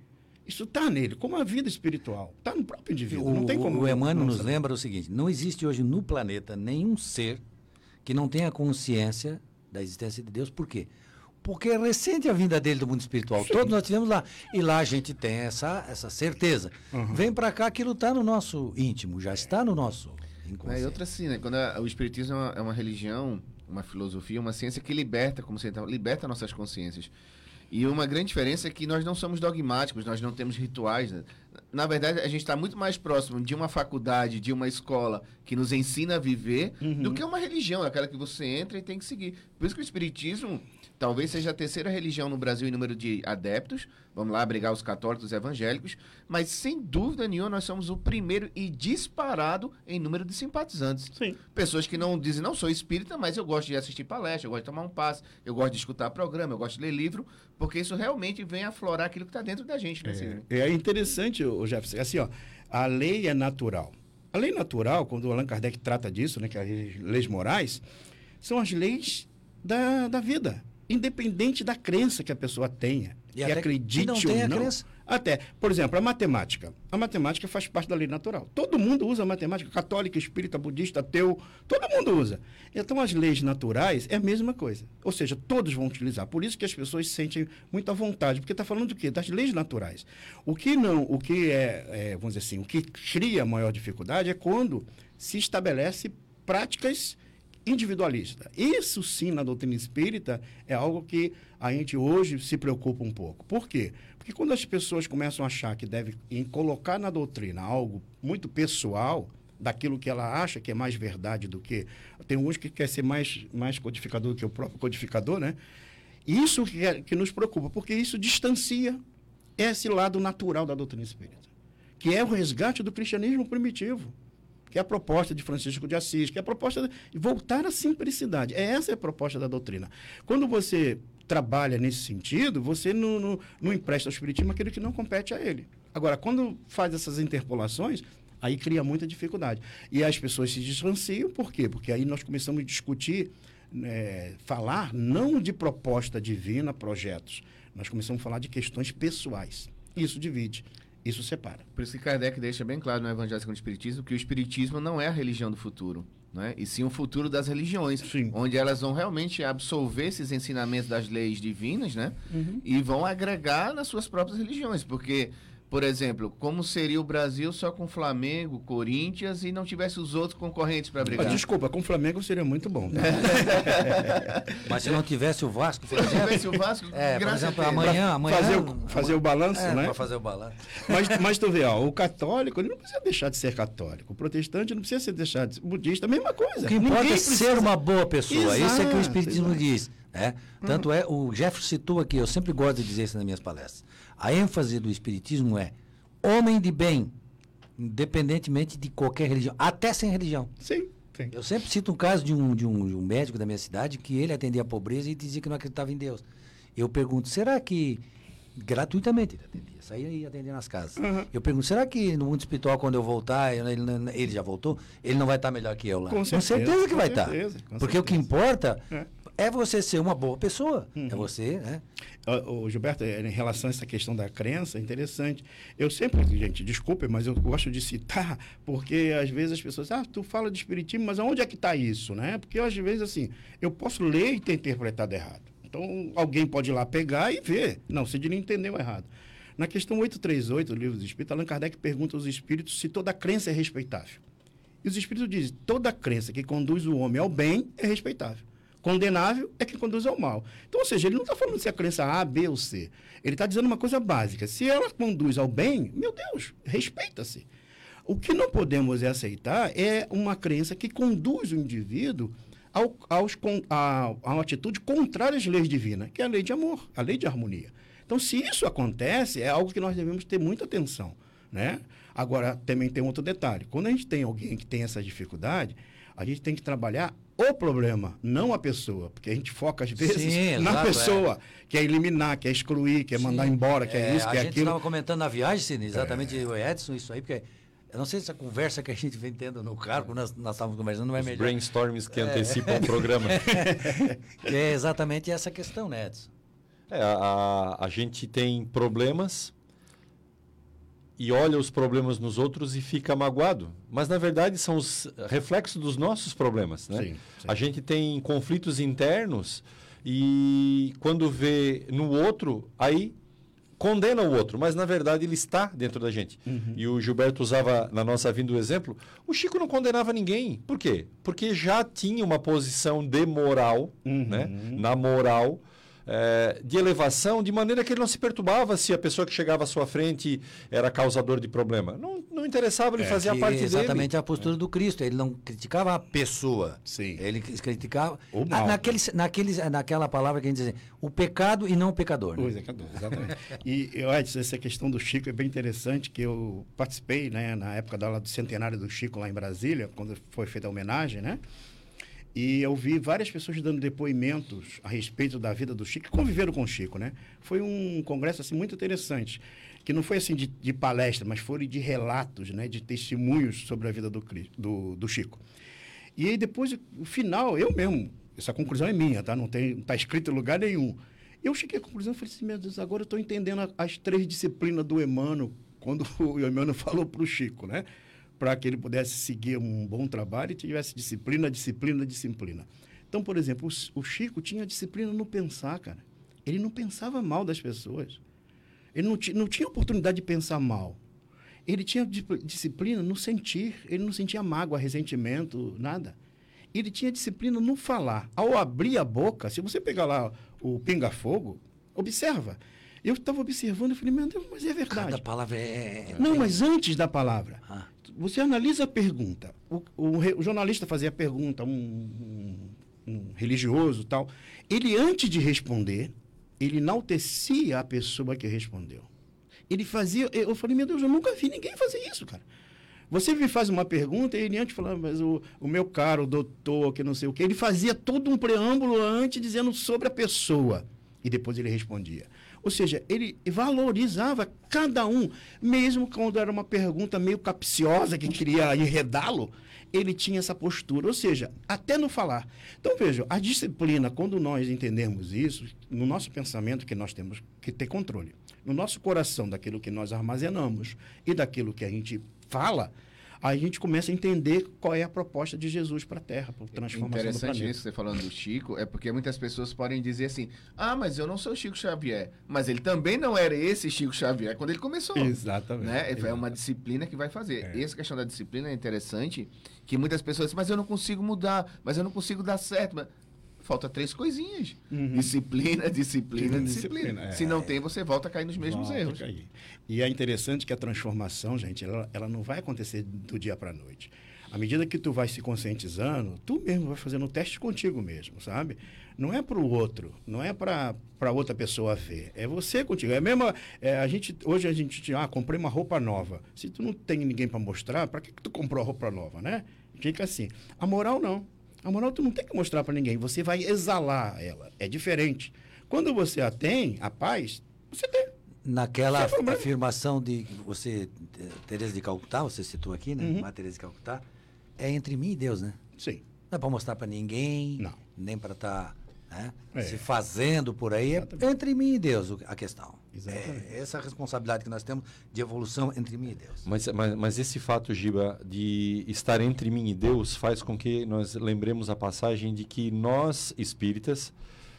Isso está nele, como a vida espiritual. Está no próprio indivíduo. O, não tem como. o Emmanuel não nos saber. lembra o seguinte: não existe hoje no planeta nenhum ser que não tenha consciência da existência de Deus. Por quê? Porque é recente a vinda dele do mundo espiritual. Todos nós tivemos lá. E lá a gente tem essa, essa certeza. Vem para cá, aquilo está no nosso íntimo, já está no nosso É, inconsciente. e outra assim, né? Quando a- o espiritismo é uma, é uma religião, uma filosofia, uma ciência que liberta, como você estava, liberta nossas consciências. E uma grande diferença é que nós não somos dogmáticos, nós não temos rituais. né? Na verdade, a gente está muito mais próximo de uma faculdade, de uma escola que nos ensina a viver, do que uma religião, aquela que você entra e tem que seguir. Por isso que o espiritismo talvez seja a terceira religião no Brasil em número de adeptos. Vamos lá brigar os católicos e evangélicos, mas sem dúvida nenhuma nós somos o primeiro e disparado em número de simpatizantes. Sim. Pessoas que não dizem, não sou espírita, mas eu gosto de assistir palestra, eu gosto de tomar um passe, eu gosto de escutar programa, eu gosto de ler livro, porque isso realmente vem aflorar aquilo que está dentro da gente, né? É, é interessante, o Jefferson, assim, ó, a lei é natural. A lei natural, quando o Allan Kardec trata disso, né, que é as leis morais, são as leis da, da vida, independente da crença que a pessoa tenha, E que até que acredite não ou não. crença. Até, por exemplo, a matemática. A matemática faz parte da lei natural. Todo mundo usa matemática, católico, espírita, budista, ateu, todo mundo usa. Então, as leis naturais é a mesma coisa. Ou seja, todos vão utilizar. Por isso que as pessoas se sentem muito à vontade, porque está falando do quê? Das leis naturais. O que não, o que é, é, vamos dizer assim, o que cria maior dificuldade é quando se estabelece práticas individualista. Isso sim, na doutrina espírita, é algo que a gente hoje se preocupa um pouco. Por quê? Porque quando as pessoas começam a achar que deve em colocar na doutrina algo muito pessoal, daquilo que ela acha que é mais verdade do que. Tem uns que quer ser mais, mais codificador do que o próprio codificador, né? Isso que, é- que nos preocupa, porque isso distancia esse lado natural da doutrina espírita, que é o resgate do cristianismo primitivo que é a proposta de Francisco de Assis, que é a proposta de voltar à simplicidade. É Essa é a proposta da doutrina. Quando você trabalha nesse sentido, você não, não, não empresta ao Espiritismo aquilo que não compete a ele. Agora, quando faz essas interpolações, aí cria muita dificuldade. E as pessoas se distanciam, por quê? Porque aí nós começamos a discutir, né, falar não de proposta divina, projetos. Nós começamos a falar de questões pessoais. Isso divide, isso separa. Por isso que Kardec deixa bem claro no Evangelho segundo o Espiritismo que o Espiritismo não é a religião do futuro, né? e sim o futuro das religiões, Sim. onde elas vão realmente absorver esses ensinamentos das leis divinas né? e vão agregar nas suas próprias religiões. Porque, por exemplo, como seria o Brasil só com Flamengo, Corinthians e não tivesse os outros concorrentes para Ah, brigar? desculpa, com o Flamengo seria muito bom. tá? [LAUGHS] Mas se não tivesse o Vasco, por Se exemplo. tivesse o Vasco, É, por exemplo, amanhã, amanhã. fazer o- fazer o balanço, é, né? Para fazer o balanço. Mas, mas tu vê, ó, o católico ele não precisa deixar de ser católico. O protestante não precisa ser deixar de ser budista, a mesma coisa. O que importa é ser uma boa pessoa. Isso é que o Exato, Espiritismo exato. diz. É? Tanto é, o Jefferson citou aqui, eu sempre gosto de dizer isso nas minhas palestras. A ênfase do Espiritismo é homem de bem, independentemente de qualquer religião, até sem religião. Sim, sim. Eu sempre cito um caso de um, de um, de um médico da minha cidade que ele atendia a pobreza e dizia que não acreditava em Deus. Eu pergunto, será que. Gratuitamente ele atendia, saía e atendia nas casas. Eu pergunto, será que no mundo espiritual, quando eu voltar, ele, ele- já voltou, ele não vai estar melhor que eu lá? Com certeza, que com vai estar. certeza, com Porque o que certeza. importa É. é. você ser uma boa pessoa. É você, né? Ô, ô, Gilberto, eh, em relação a essa questão da crença, é interessante. Eu sempre, gente, desculpe, mas eu gosto de citar, porque às vezes as pessoas, ah, tu fala de espiritismo, mas aonde é que está isso, né? Porque às vezes, assim, eu posso ler e ter interpretado errado. Então, alguém pode ir lá pegar e ver. Não, Sidney entendeu errado. Na questão 838 do livro dos Espíritos, Allan Kardec pergunta aos espíritos se toda crença é respeitável. E os espíritos dizem: toda crença que conduz o homem ao bem é respeitável. Condenável é que conduz ao mal. Então, ou seja, ele não está falando se a crença A, B ou C. Ele está dizendo uma coisa básica. Se ela conduz ao bem, meu Deus, respeita-se. O que não podemos aceitar é uma crença que conduz o indivíduo ao, aos, a, a uma atitude contrária às leis divinas, que é a lei de amor, a lei de harmonia. Então, se isso acontece, é algo que nós devemos ter muita atenção. Né? Agora, também tem outro detalhe. Quando a gente tem alguém que tem essa dificuldade, a gente tem que trabalhar o problema, não a pessoa. Porque a gente foca, às vezes, Sim, na exato, pessoa. Quer eliminar, quer excluir, quer mandar embora, quer isso, a quer gente aquilo. estava comentando na viagem, Sidney, exatamente o Edson, isso aí, porque eu não sei se essa conversa que a gente vem tendo no carro, quando nós, nós estávamos conversando, não é Os melhor. brainstorms que antecipam o programa. [LAUGHS] É exatamente essa questão, né, Edson? É, a, a, a gente tem problemas e olha os problemas nos outros e fica magoado. Mas, na verdade, são os reflexos dos nossos problemas. Né? Sim, sim. A gente tem conflitos internos e quando vê no outro, aí condena o outro, mas na verdade ele está dentro da gente. E o Gilberto usava na nossa vinda o exemplo, o Chico não condenava ninguém. Por quê? Porque já tinha uma posição de moral, né? na moral, eh, de elevação, de maneira que ele não se perturbava se a pessoa que chegava à sua frente era causador de problema. Não, não interessava, ele fazia Que parte dele. exatamente a postura do Cristo. Ele não criticava a pessoa. Sim. Ele criticava O mal. naquele, naquele, naquela palavra que a gente diz assim, o pecado e não o pecador. né? É, cadê? exatamente. e, eu, Edson, essa questão do Chico é bem interessante, que eu participei, né, na época da aula do centenário do Chico lá em Brasília, quando foi feita a homenagem, né? E eu vi várias pessoas dando depoimentos a respeito da vida do Chico, que conviveram com o Chico, né? Foi um congresso, assim, muito interessante, que não foi, assim, de, de palestra, mas foi de relatos, né? De testemunhos sobre a vida do, do, do Chico. E aí depois, o final, eu mesmo, essa conclusão é minha, tá? Não tem, não tá escrito em lugar nenhum. Eu cheguei à conclusão falei assim, meu Deus, agora eu estou entendendo as três disciplinas do Emmanuel, quando [LAUGHS] o Emmanuel falou para o Chico, né? Para que ele pudesse seguir um bom trabalho e tivesse disciplina, disciplina, disciplina. Então, por exemplo, o, Chico tinha disciplina no pensar, cara. Ele não pensava mal das pessoas. Ele não, não tinha oportunidade de pensar mal. Ele tinha di- disciplina no sentir. Ele não sentia mágoa, ressentimento, nada. Ele tinha disciplina no falar. Ao abrir a boca, se você pegar lá o pinga-fogo, observa. Eu estava observando e falei, meu Deus, mas é verdade. Cada palavra é... Não, mas antes da palavra. Ah. Você analisa a pergunta. O, o o jornalista fazia a pergunta, um, um- um religioso tal. Ele, antes de responder, ele enaltecia a pessoa que respondeu. Ele fazia. Eu falei, meu Deus, eu nunca vi ninguém fazer isso, cara. Você me faz uma pergunta e ele antes falava, mas o, o meu caro doutor, que não sei o quê, ele fazia todo um preâmbulo antes dizendo sobre a pessoa. E depois ele respondia. Ou seja, ele valorizava cada um, mesmo quando era uma pergunta meio capciosa que queria enredá-lo, ele tinha essa postura. Ou seja, até no falar. Então, vejam, a disciplina, quando nós entendemos isso, no nosso pensamento que nós temos que ter controle, no nosso coração daquilo que nós armazenamos e daquilo que a gente fala, a gente começa a entender qual é a proposta de Jesus para a Terra, para a transformação do Interessante planeta. isso que você falando do Chico, é porque muitas pessoas podem dizer assim: ah, mas eu não sou Chico Xavier. Mas ele também não era esse Chico Xavier quando ele começou. Exatamente. Né? É uma disciplina que vai fazer. É. Essa questão da disciplina é interessante, que muitas pessoas dizem, mas eu não consigo mudar, mas eu não consigo dar certo. Mas... Falta três coisinhas. Uhum. Disciplina, disciplina, Disciplina, disciplina. é. Se não tem, você volta a cair nos mesmos Volta erros. E é interessante que a transformação, gente, ela, ela não vai acontecer do dia para a noite. À medida que tu vai se conscientizando, tu mesmo vai fazendo um teste contigo mesmo, sabe? Não é para o outro, não é para outra pessoa ver. É você contigo. É mesmo. É, a gente, hoje a gente. Ah, comprei uma roupa nova. Se tu não tem ninguém para mostrar, para que, que tu comprou a roupa nova, né? Fica assim. A moral não. A moral tu não tem que mostrar para ninguém. Você vai exalar ela. É diferente. Quando você a tem, a paz, você tem. Naquela afirmação de você, Tereza de Calcutá, você citou aqui, né? Uhum. De Calcutá, é entre mim e Deus, né? Sim. Não é para mostrar para ninguém, Não. nem para estar né, É. se fazendo por aí. É Exatamente. entre mim e Deus a questão. Exatamente. É essa responsabilidade que nós temos de evolução entre mim e Deus. Mas, mas, mas esse fato, Giba, de estar entre mim e Deus faz com que nós lembremos a passagem de que nós, espíritas,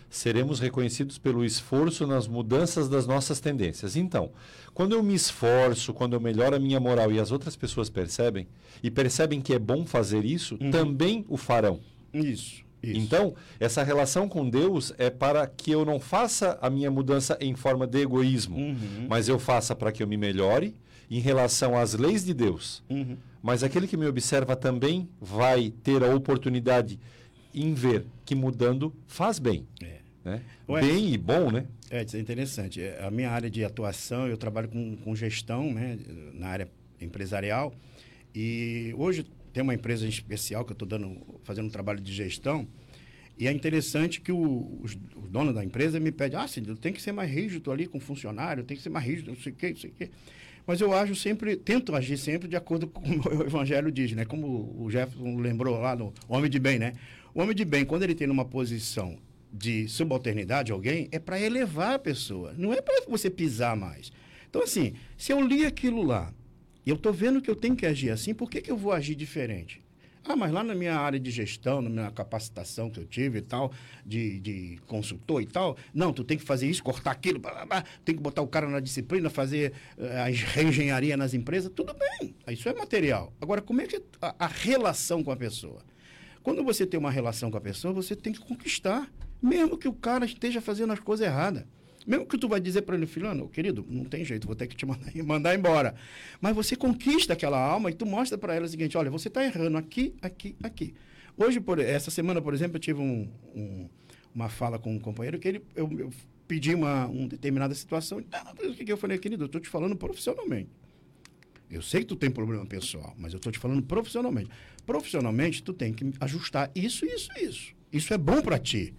seremos reconhecidos pelo esforço nas mudanças das nossas tendências. Então, quando eu me esforço, quando eu melhoro a minha moral e as outras pessoas percebem, e percebem que é bom fazer isso, também o farão. Isso. Isso. Então, essa relação com Deus é para que eu não faça a minha mudança em forma de egoísmo, Uhum. mas eu faça para que eu me melhore em relação às leis de Deus. Uhum. Mas aquele que me observa também vai ter a oportunidade em ver que mudando faz bem. É. Né? Ué. Bem e bom, né? É, isso é interessante. É, A minha área de atuação, eu trabalho com, com gestão, né, na área empresarial. E hoje tem uma empresa em especial que eu estou dando, fazendo um trabalho de gestão. E é interessante que o, os, o dono da empresa me pede, ah, Cid, tem que ser mais rígido ali com o funcionário, tem que ser mais rígido, não sei o quê, não sei o quê. Mas eu ajo sempre, tento agir sempre de acordo com [LAUGHS] o evangelho diz, né? Como o Jefferson lembrou lá no Homem de Bem, né? O homem de bem, quando ele tem numa posição de subalternidade alguém, é para elevar a pessoa, não é para você pisar mais. Então, assim, se eu li aquilo lá eu estou vendo que eu tenho que agir assim, por que, que eu vou agir diferente? Ah, mas lá na minha área de gestão, na minha capacitação que eu tive e tal, de, de consultor e tal, não, tu tem que fazer isso, cortar aquilo, blá, blá, blá, tem que botar o cara na disciplina, fazer eh, a reengenharia nas empresas, tudo bem, isso é material. Agora, como é que a, a relação com a pessoa? Quando você tem uma relação com a pessoa, você tem que conquistar, mesmo que o cara esteja fazendo as coisas erradas. Mesmo que tu vai dizer para ele, filho, querido, não tem jeito, vou ter que te mandar, [LAUGHS] mandar embora. Mas você conquista aquela alma e tu mostra para ela o seguinte, olha, você está errando aqui, aqui, aqui. Hoje, por, essa semana, por exemplo, eu tive um, um- uma fala com um companheiro que ele, eu, eu pedi uma, uma determinada situação. Ah, o que, que eu falei, querido? Eu estou te falando profissionalmente. Eu sei que tu tem problema pessoal, mas eu estou te falando profissionalmente. Profissionalmente, tu tem que ajustar isso, isso, isso. Isso é bom para ti.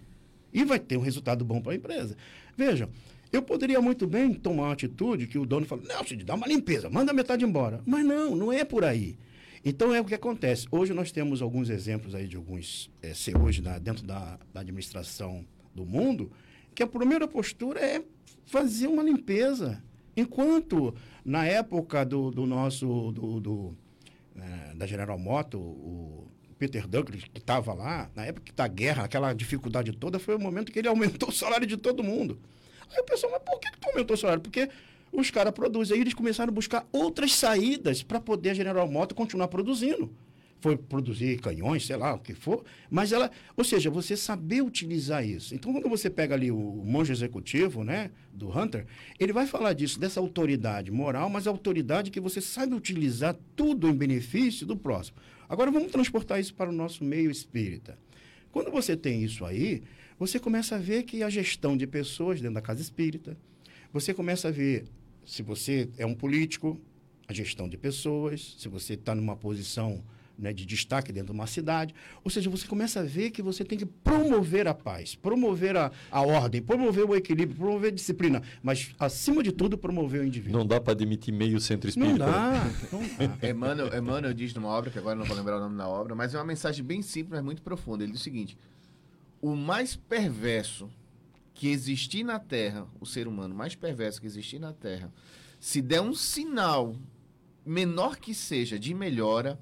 E vai ter um resultado bom para a empresa. Vejam, eu poderia muito bem tomar uma atitude que o dono fala, não, Cid, dá uma limpeza, manda metade embora. Mas não, não é por aí. Então é o que acontece. Hoje nós temos alguns exemplos aí de alguns eh, CEOs dentro da, da administração do mundo, que a primeira postura é fazer uma limpeza. Enquanto na época do, do nosso do, do, eh, da General Motors, o Peter Douglas, que estava lá, na época da guerra, aquela dificuldade toda, foi o momento que ele [LAUGHS] aumentou o salário de todo mundo. Aí o pessoal, mas por que, que tu aumentou o salário? Porque os caras produzem. Aí eles começaram a buscar outras saídas para poder a General Motors continuar produzindo. Foi produzir canhões, sei lá, o que for. Mas ela, ou seja, você saber utilizar isso. Então, quando você pega ali o monge executivo, né, do Hunter, ele vai falar disso, dessa autoridade moral, mas autoridade que você sabe utilizar tudo em benefício do próximo. Agora, vamos transportar isso para o nosso meio espírita. Quando você tem isso aí, você começa a ver que a gestão de pessoas dentro da casa espírita, você começa a ver se você é um político, a gestão de pessoas, se você está numa posição né, de destaque dentro de uma cidade. Ou seja, você começa a ver que você tem que promover a paz, promover a, a ordem, promover o equilíbrio, promover a disciplina, mas, acima de tudo, promover o indivíduo. Não dá para demitir meio centro Não espírita. né? dá, não dá. [LAUGHS] Emmanuel, Emmanuel diz numa obra, que agora não vou lembrar o nome da obra, mas é uma mensagem bem simples, mas muito profunda. Ele diz o seguinte: o mais perverso que existir na Terra, o ser humano mais perverso que existir na Terra, se der um sinal menor que seja de melhora,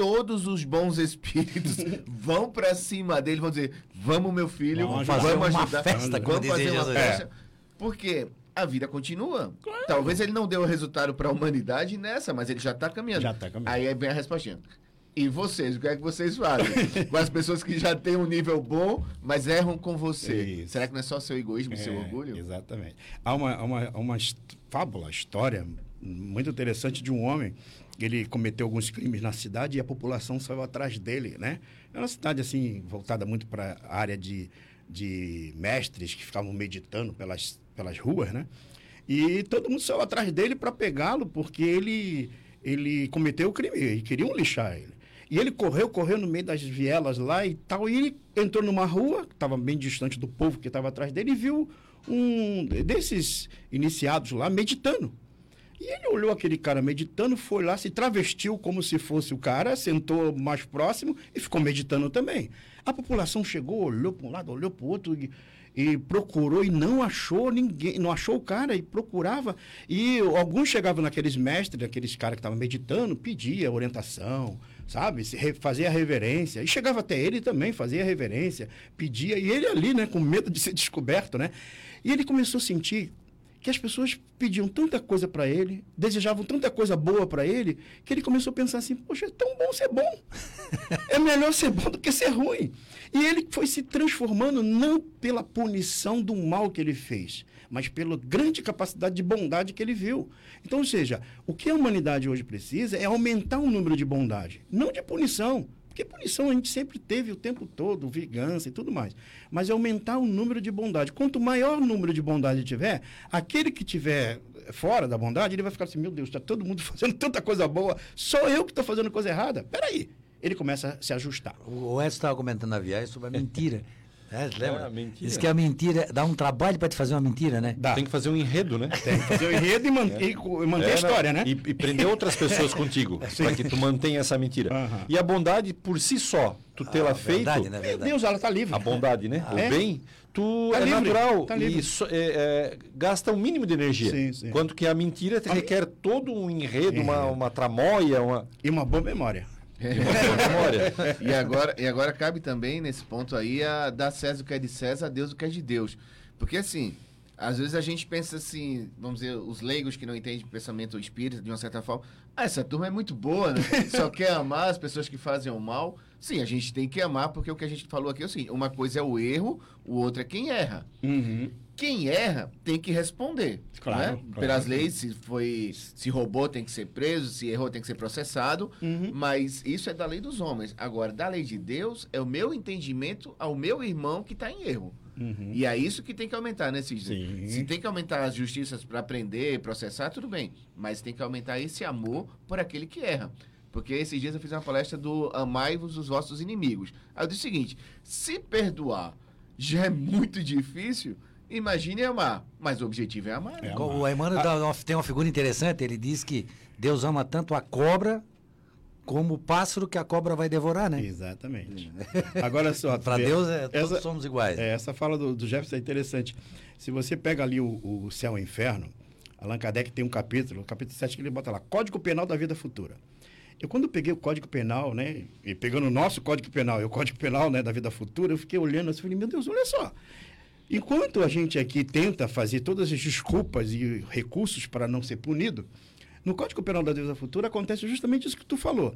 todos os bons espíritos [LAUGHS] vão para cima dele, vão dizer: "Vamos, meu filho, Vamos vamos, fazer uma ajudar, festa, vamos fazer uma Jesus." festa." Porque a vida continua. Talvez ele não dê o resultado para a humanidade nessa, mas ele já está caminhando. Já tá caminhando. Aí vem a respostinha. E vocês, o que é que vocês fazem? [LAUGHS] com as pessoas que já têm um nível bom, mas erram com você. Isso. Será que não é só seu egoísmo, seu É, orgulho? Exatamente. Há uma, uma, uma fábula, história muito interessante de um homem. Ele cometeu alguns crimes na cidade e a população saiu atrás dele, né? É uma cidade, assim, voltada muito para a área de, de mestres que ficavam meditando pelas, pelas ruas, né? E todo mundo saiu atrás dele para pegá-lo porque ele, ele cometeu o crime e queriam lixar ele. E ele correu, correu no meio das vielas lá e tal. E ele entrou numa rua, que estava bem distante do povo que estava atrás dele, e viu um desses iniciados lá meditando. E ele olhou aquele cara meditando, foi lá, se travestiu como se fosse o cara, sentou mais próximo e ficou meditando também. A população chegou, olhou para um lado, olhou para o outro e, e, procurou e não achou ninguém, não achou o cara e procurava. E alguns chegavam naqueles mestres, aqueles caras que estavam meditando, pedia orientação, sabe? Fazia reverência. E chegava até ele também, fazia reverência, pedia. E ele ali, né, com medo de ser descoberto, né? E ele começou a sentir que as pessoas pediam tanta coisa para ele, desejavam tanta coisa boa para ele, que ele começou a pensar assim: poxa, é tão bom ser bom. [LAUGHS] é melhor ser bom do que ser ruim. E ele foi se transformando não pela punição do mal que ele fez, mas pela grande capacidade de bondade que ele viu. Então, ou seja, o que a humanidade hoje precisa é aumentar o número de bondade, não de punição. Porque punição a gente sempre teve o tempo todo, vingança e tudo mais. Mas é aumentar o número de bondade. Quanto maior o número de bondade tiver, aquele que tiver fora da bondade, ele vai ficar assim, meu Deus, está todo mundo [LAUGHS] fazendo tanta coisa boa, só eu que estou fazendo coisa errada. Peraí. Ele começa a se ajustar. O Edson estava comentando na viagem sobre a mentira. [LAUGHS] É, lembra? É, mentira. Diz que a mentira dá um trabalho para te fazer uma mentira, né? Dá. Tem que fazer um enredo, né? Tem que fazer o enredo e, man é. e, e manter é, a história, né? E, e, prender outras pessoas contigo, [LAUGHS] para que tu mantenha essa mentira. Uhum. E a bondade, por si só, tu tê-la Ah, feito, verdade, né? Meu. Deus, ela está livre. a bondade, né? o É. bem, tu Tá é livre, natural tá e so- é, é, gasta um mínimo de energia. Sim, sim. Quanto que a mentira te A mi- requer todo um enredo, uma, Enredo. uma tramóia, uma, E uma boa memória. Boa memória. [LAUGHS] E agora, e agora cabe também, nesse ponto aí, a dar César o que é de César, a Deus o que é de Deus. Porque assim, às vezes a gente pensa assim, vamos dizer, os leigos que não entendem pensamento espírita, de uma certa forma, ah, essa turma é muito boa, né? [LAUGHS] Só quer amar as pessoas que fazem o mal. Sim, a gente tem que amar, porque o que a gente falou aqui é o seguinte, uma coisa é o erro, o outro é quem erra. Uhum. Quem erra tem que responder. Claro, né? claro. Pelas leis, se foi. Se roubou, tem que ser preso, se errou, tem que ser processado. Uhum. Mas isso é da lei dos homens. Agora, da lei de Deus, é o meu entendimento ao meu irmão que está em erro. Uhum. E é isso que tem que aumentar, né, Sidney? Sim. Se tem que aumentar as justiças para prender, processar, tudo bem. Mas tem que aumentar esse amor por aquele que erra. Porque esses dias eu fiz uma palestra do Amai-vos os vossos inimigos. Aí eu disse o seguinte: se perdoar já é muito [LAUGHS] difícil, imagine amar. Mas o objetivo é amar. É. O Emmanuel uma- tem uma figura interessante, ele diz que Deus ama tanto a cobra como o pássaro que a cobra vai devorar, né? Exatamente. [LAUGHS] Agora só. Para Deus, é, todos essa- somos iguais. É, essa fala do, do Jefferson é interessante. Se você pega ali o, o céu e o inferno, Allan Kardec tem um capítulo, o capítulo 7, que ele bota lá, Código Penal da Vida Futura. Eu, quando peguei o Código Penal, né, e pegando o nosso Código Penal e o Código Penal né, da Vida Futura, eu fiquei olhando assim, falei, meu Deus, olha só. Enquanto a gente aqui tenta fazer todas as desculpas e recursos para não ser punido, no Código Penal da Vida Futura acontece justamente isso que tu falou.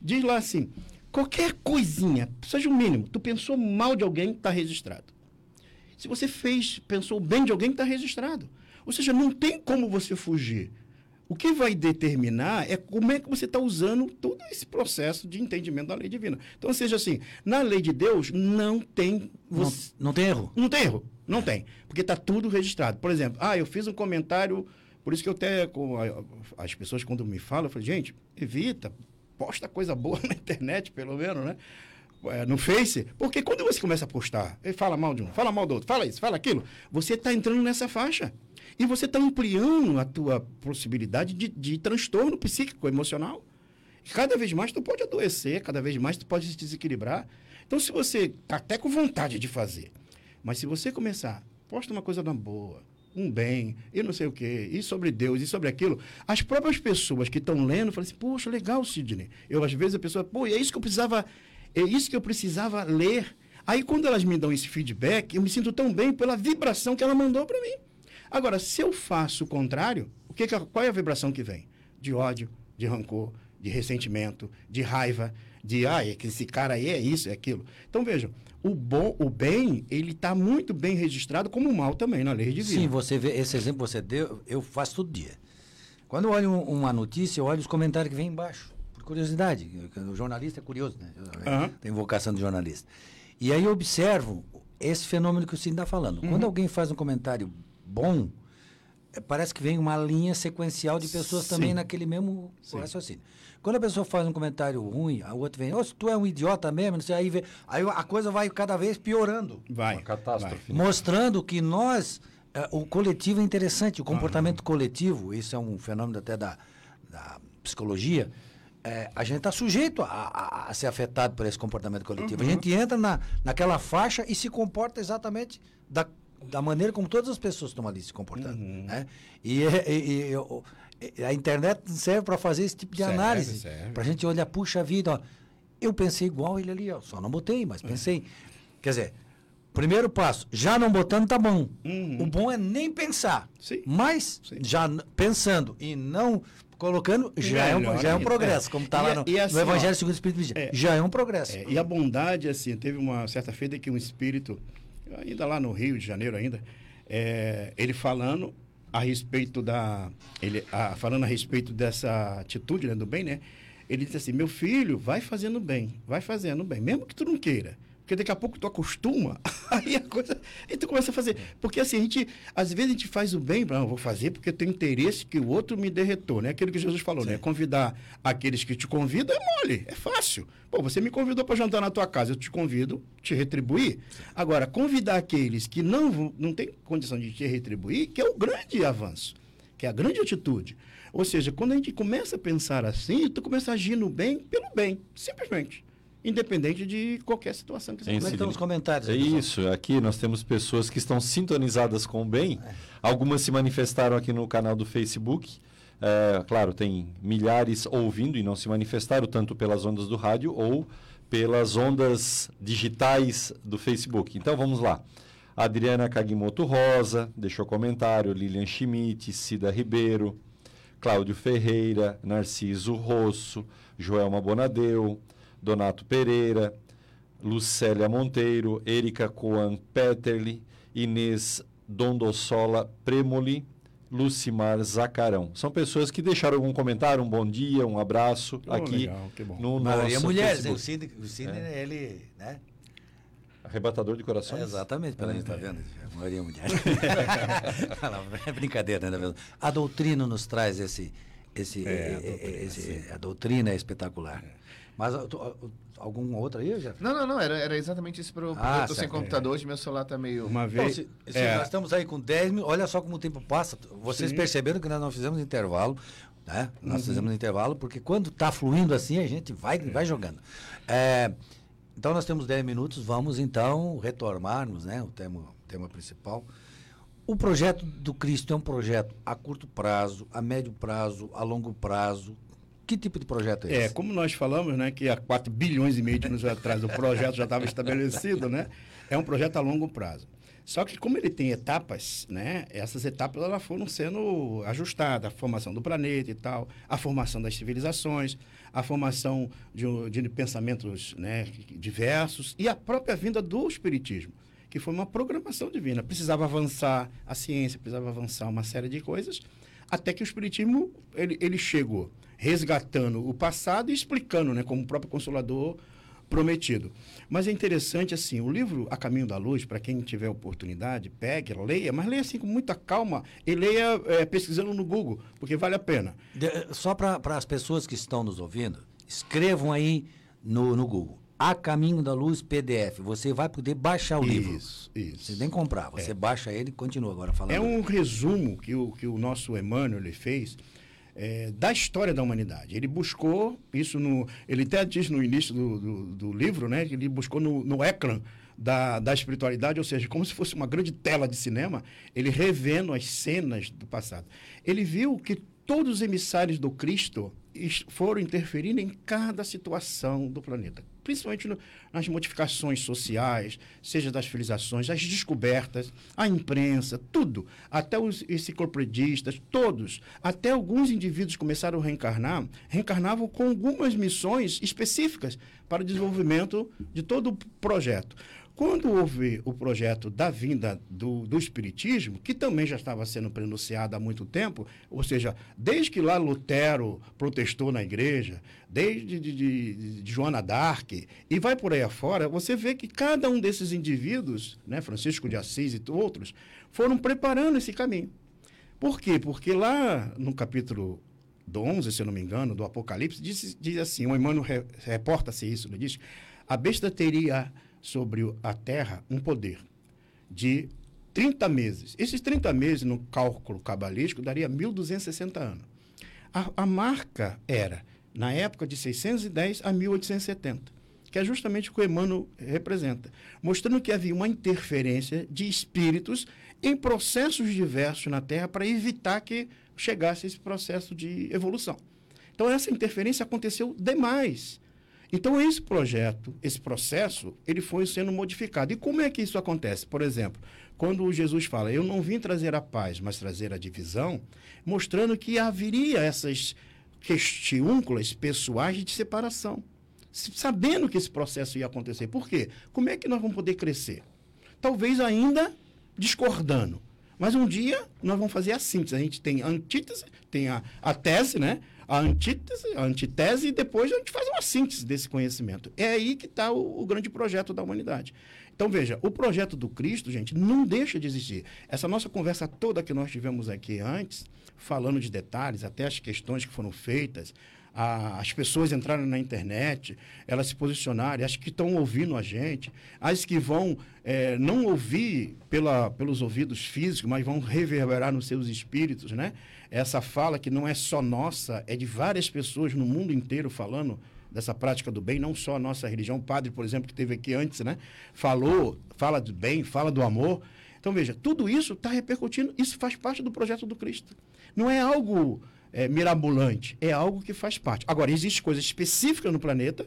Diz lá assim, qualquer coisinha, seja o mínimo, tu pensou mal de alguém, está registrado. Se você fez, pensou bem de alguém, está registrado. Ou seja, não tem como você fugir. O que vai determinar é como é que você está usando todo esse processo de entendimento da lei divina. Então, seja assim, na lei de Deus não tem. Não, Você, não tem erro. não tem erro, não tem. Porque está tudo registrado. Por exemplo, ah, eu fiz um comentário, por isso que eu até, as pessoas quando me falam, eu falo, gente, evita, posta coisa boa [LAUGHS] na internet, pelo menos, né? É, no Face, porque quando você começa a postar, fala mal de um, fala mal do outro, fala isso, fala aquilo, você está entrando nessa faixa. E você está ampliando a tua possibilidade de, de transtorno psíquico, emocional. Cada vez mais tu pode adoecer, cada vez mais tu pode se desequilibrar. Então, se você está até com vontade de fazer, mas se você começar, posta uma coisa na boa, um bem, e não sei o quê, e sobre Deus, e sobre aquilo, as próprias pessoas que estão lendo falam assim, poxa, legal, Sidney. Eu, às vezes, a pessoa, pô, é isso que eu precisava, é isso que eu precisava ler. Aí, quando elas me dão esse feedback, eu me sinto tão bem pela vibração que ela mandou para mim. Agora, se eu faço o contrário, o que qual é a vibração que vem? De ódio, de rancor, de ressentimento, de raiva, de, ah, é que esse cara aí é isso, é aquilo. Então, vejam, o bom, o bem, ele está muito bem registrado como mal também na lei divina. Sim, você vê, esse exemplo que você deu, eu faço todo dia. Quando eu olho um- uma notícia, eu olho os comentários que vem embaixo, por curiosidade. O jornalista é curioso, né? Aham. Tem vocação de jornalista. E aí eu observo esse fenômeno que o Cine está falando. Quando alguém faz um comentário bom, parece que vem uma linha sequencial de pessoas Sim. também naquele mesmo raciocínio. Quando a pessoa faz um comentário ruim, a outra vem, "Ô, se tu é um idiota mesmo, não sei, aí, vem, aí a coisa vai cada vez piorando Vai. Uma catástrofe. né? mostrando que nós, eh, o coletivo é interessante, o comportamento coletivo, isso é um fenômeno até da, da psicologia, eh, a gente está sujeito a, a- a ser afetado por esse comportamento coletivo. A gente entra na, naquela faixa e se comporta exatamente da, da maneira como todas as pessoas estão ali se comportando. né? E, e- e- a internet serve para fazer esse tipo de Serve, análise, para a gente olhar, puxa vida, ó, eu pensei igual ele ali, ó, só não botei, mas pensei. Quer dizer, primeiro passo, já não botando tá bom. Uhum. O bom é nem pensar. Sim. Mas, Sim. já pensando e não colocando, já, é um, já é um progresso, É. como está lá é- no, e é assim, no Evangelho ó, segundo o Espírito é. Já é um progresso. É, e a bondade, assim, teve uma certa feita que um espírito, ainda lá no Rio de Janeiro ainda, é, ele falando a respeito da. Ele, a- falando a respeito dessa atitude né, do bem, né? Ele disse assim, meu filho, vai fazendo bem, vai fazendo bem, mesmo que tu não queira. Porque daqui a pouco tu acostuma, [LAUGHS] aí a coisa. E tu começa a fazer. Porque assim, a gente, às vezes a gente faz o bem, não, eu vou fazer porque eu tenho interesse que o outro me dê retorno. É aquilo que Jesus falou, né? Convidar aqueles que te convidam é mole, é fácil. Pô, você me convidou para jantar na tua casa, eu te convido, te retribuir. Agora, convidar aqueles que não, não têm condição de te retribuir, que é o grande avanço, que é a grande atitude. Ou seja, quando a gente começa a pensar assim, tu começa a agir no bem pelo bem, simplesmente. Independente de qualquer situação que você é estão Sidney. os comentários? É isso, aqui nós temos pessoas que estão sintonizadas com o bem. Algumas se manifestaram aqui no canal do Facebook. É, claro, tem milhares ouvindo e não se manifestaram, tanto pelas ondas do rádio ou pelas ondas digitais do Facebook. Então vamos lá. Adriana Kagimoto Rosa deixou comentário, Lilian Schmidt, Cida Ribeiro, Cláudio Ferreira, Narciso Rosso, Joelma Bonadeu, Donato Pereira, Lucélia Monteiro, Erika Coan Peterli, Inês Dondossola Premoli, Lucimar Zacarão. São pessoas que deixaram algum comentário, um bom dia, um abraço Oh, aqui legal, que bom. no A maioria nosso mulheres, hein? o. Sidney, o Sidney ele, né? Arrebatador de corações. É, exatamente, pela gente tá vendo, a maioria é mulher. [LAUGHS] É brincadeira, né? A doutrina nos traz esse, esse, É, esse- a doutrina é espetacular. Mas tu- alguma outra aí, já? Não, não, não, era, era exatamente isso pro. Ah, eu tô sem computador hoje, meu celular tá meio. Uma Então, vez. se, se é, nós estamos aí com 10 mil, olha só como o tempo passa. Vocês Sim. perceberam que nós não fizemos intervalo, né? Nós Uhum. fizemos intervalo, porque quando está fluindo assim, a gente vai, vai jogando. É, então nós temos 10 minutos, vamos então retornarmos, né? O tema, o tema principal. O projeto do Cristo é um projeto a curto prazo, a médio prazo, a longo prazo. Que tipo de projeto é É, esse? como nós falamos, né, que há 4 bilhões e meio de anos atrás o projeto já estava estabelecido, né? É um projeto a longo prazo. Só que como ele tem etapas, né? Essas etapas elas foram sendo ajustadas, a formação do planeta e tal, a formação das civilizações, a formação de, de pensamentos, né, diversos e a própria vinda do espiritismo, que foi uma programação divina. Precisava avançar a ciência, precisava avançar uma série de coisas, até que o espiritismo ele, ele chegou resgatando o passado e explicando, né, como o próprio consolador prometido. Mas é interessante assim, o livro A Caminho da Luz, para quem tiver oportunidade, pegue, leia, mas leia assim com muita calma e leia é, pesquisando no Google, porque vale a pena. De- só para as pessoas que estão nos ouvindo, escrevam aí no, no Google. A Caminho da Luz PDF. Você vai poder baixar o livro. Isso, isso. Você nem comprar, você baixa ele e continua agora falando. É um resumo que o, que o nosso Emmanuel fez é, da história da humanidade. Ele buscou isso no. Ele até diz no início do, do, do livro, né? Que ele buscou no, no ecrã da, da espiritualidade, ou seja, como se fosse uma grande tela de cinema, ele revendo as cenas do passado. Ele viu que todos os emissários do Cristo is- foram interferindo em cada situação do planeta, principalmente no- nas modificações sociais, seja das civilizações, das descobertas, a imprensa, tudo, até os enciclopedistas, todos, até alguns indivíduos começaram a reencarnar, reencarnavam com algumas missões específicas para o desenvolvimento de todo o projeto. Quando houve o projeto da vinda do, do Espiritismo, que também já estava sendo pronunciado há muito tempo, ou seja, desde que lá Lutero protestou na igreja, desde de, de, de Joana d'Arc, e vai por aí afora, você vê que cada um desses indivíduos, né, Francisco de Assis e outros, foram preparando esse caminho. Por quê? Porque lá no capítulo 11, se eu não me engano, do Apocalipse, diz, diz assim, o Emmanuel re, reporta-se isso, ele diz, a besta teria sobre a Terra um poder de 30 meses. Esses 30 meses, no cálculo cabalístico, daria 1.260 anos. A, a, marca era, na época, de 610 a 1870, que é justamente o que o Emmanuel representa, mostrando que havia uma interferência de espíritos em processos diversos na Terra para evitar que chegasse esse processo de evolução. Então, essa interferência aconteceu demais. Então, esse projeto, esse processo, ele foi sendo modificado. E como é que isso acontece? Por exemplo, quando Jesus fala, eu não vim trazer a paz, mas trazer a divisão, mostrando que haveria essas questiúnculas pessoais de separação. Sabendo que esse processo ia acontecer. Por quê? Como é que nós vamos poder crescer? Talvez ainda discordando. Mas um dia nós vamos fazer a síntese. A gente tem a antítese, tem a, a tese, né? A antítese, a antitese e depois a gente faz uma síntese desse conhecimento. É aí que está o, o, grande projeto da humanidade. Então, veja, o projeto do Cristo, gente, não deixa de existir. Essa nossa conversa toda que nós tivemos aqui antes, falando de detalhes, até as questões que foram feitas, a, as pessoas entraram na internet, elas se posicionarem, as que estão ouvindo a gente, as que vão é, não ouvir pela, pelos ouvidos físicos, mas vão reverberar nos seus espíritos, né? essa fala que não é só nossa, é de várias pessoas no mundo inteiro falando dessa prática do bem, não só a nossa religião. O padre, por exemplo, que teve aqui antes, né? Falou, fala do bem, fala do amor. Então, veja, tudo isso está repercutindo, isso faz parte do projeto do Cristo. Não é algo é, mirabolante, é algo que faz parte. Agora, existe coisa específica no planeta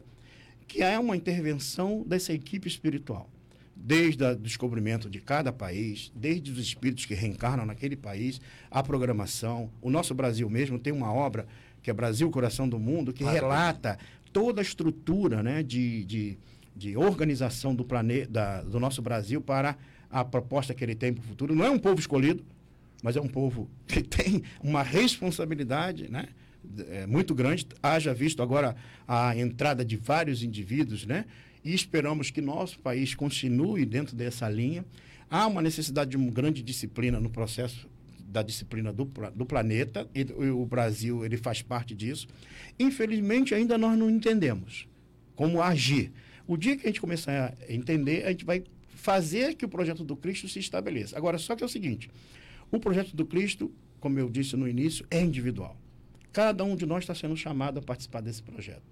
que é uma intervenção dessa equipe espiritual desde o descobrimento de cada país, desde os espíritos que reencarnam naquele país, a programação. O nosso Brasil mesmo tem uma obra que é Brasil, Coração do Mundo, que relata toda a estrutura né, de, de, de organização do, planeta, do nosso Brasil para a proposta que ele tem para o futuro. Não é um povo escolhido, mas é um povo que [LAUGHS] tem uma responsabilidade né, é, muito grande. Haja visto agora a entrada de vários indivíduos, né? e esperamos que nosso país continue dentro dessa linha. Há uma necessidade de uma grande disciplina no processo da disciplina do, do planeta, e, o Brasil ele faz parte disso. Infelizmente, ainda nós não entendemos como agir. O dia que a gente começar a entender, a gente vai fazer que o projeto do Cristo se estabeleça. Agora, só que é o seguinte: o projeto do Cristo, como eu disse no início, é individual. Cada um de nós está sendo chamado a participar desse projeto.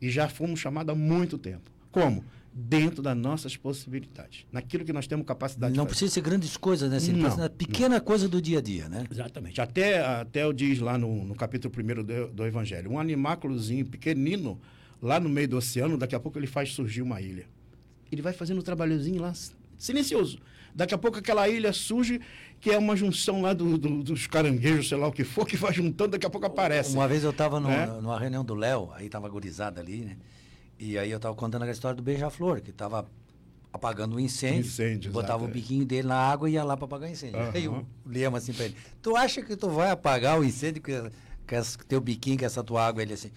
E já fomos chamados há muito tempo. Como? Dentro das nossas possibilidades, naquilo que nós temos capacidade não de fazer. precisa ser grandes coisas, né? Não, na pequena não. coisa do dia a dia, né? Exatamente. Até, até eu diz lá no, no capítulo 1 do, do Evangelho, um animáculozinho pequenino, lá no meio do oceano, daqui a pouco ele faz surgir uma ilha. Ele vai fazendo um trabalhozinho lá, silencioso. Daqui a pouco aquela ilha surge, que é uma junção lá do, do, dos caranguejos, sei lá o que for, que vai juntando, daqui a pouco aparece. Uma vez eu estava né? numa reunião do Léo, aí estava gurizada ali, né? E aí eu estava contando a história do beija-flor, que estava apagando um incêndio, incêndio botava o biquinho dele na água e ia lá para apagar o incêndio. Uhum. Aí o Lema assim para ele, tu acha que tu vai apagar o incêndio com, com teu biquinho, com essa tua água? Ele assim,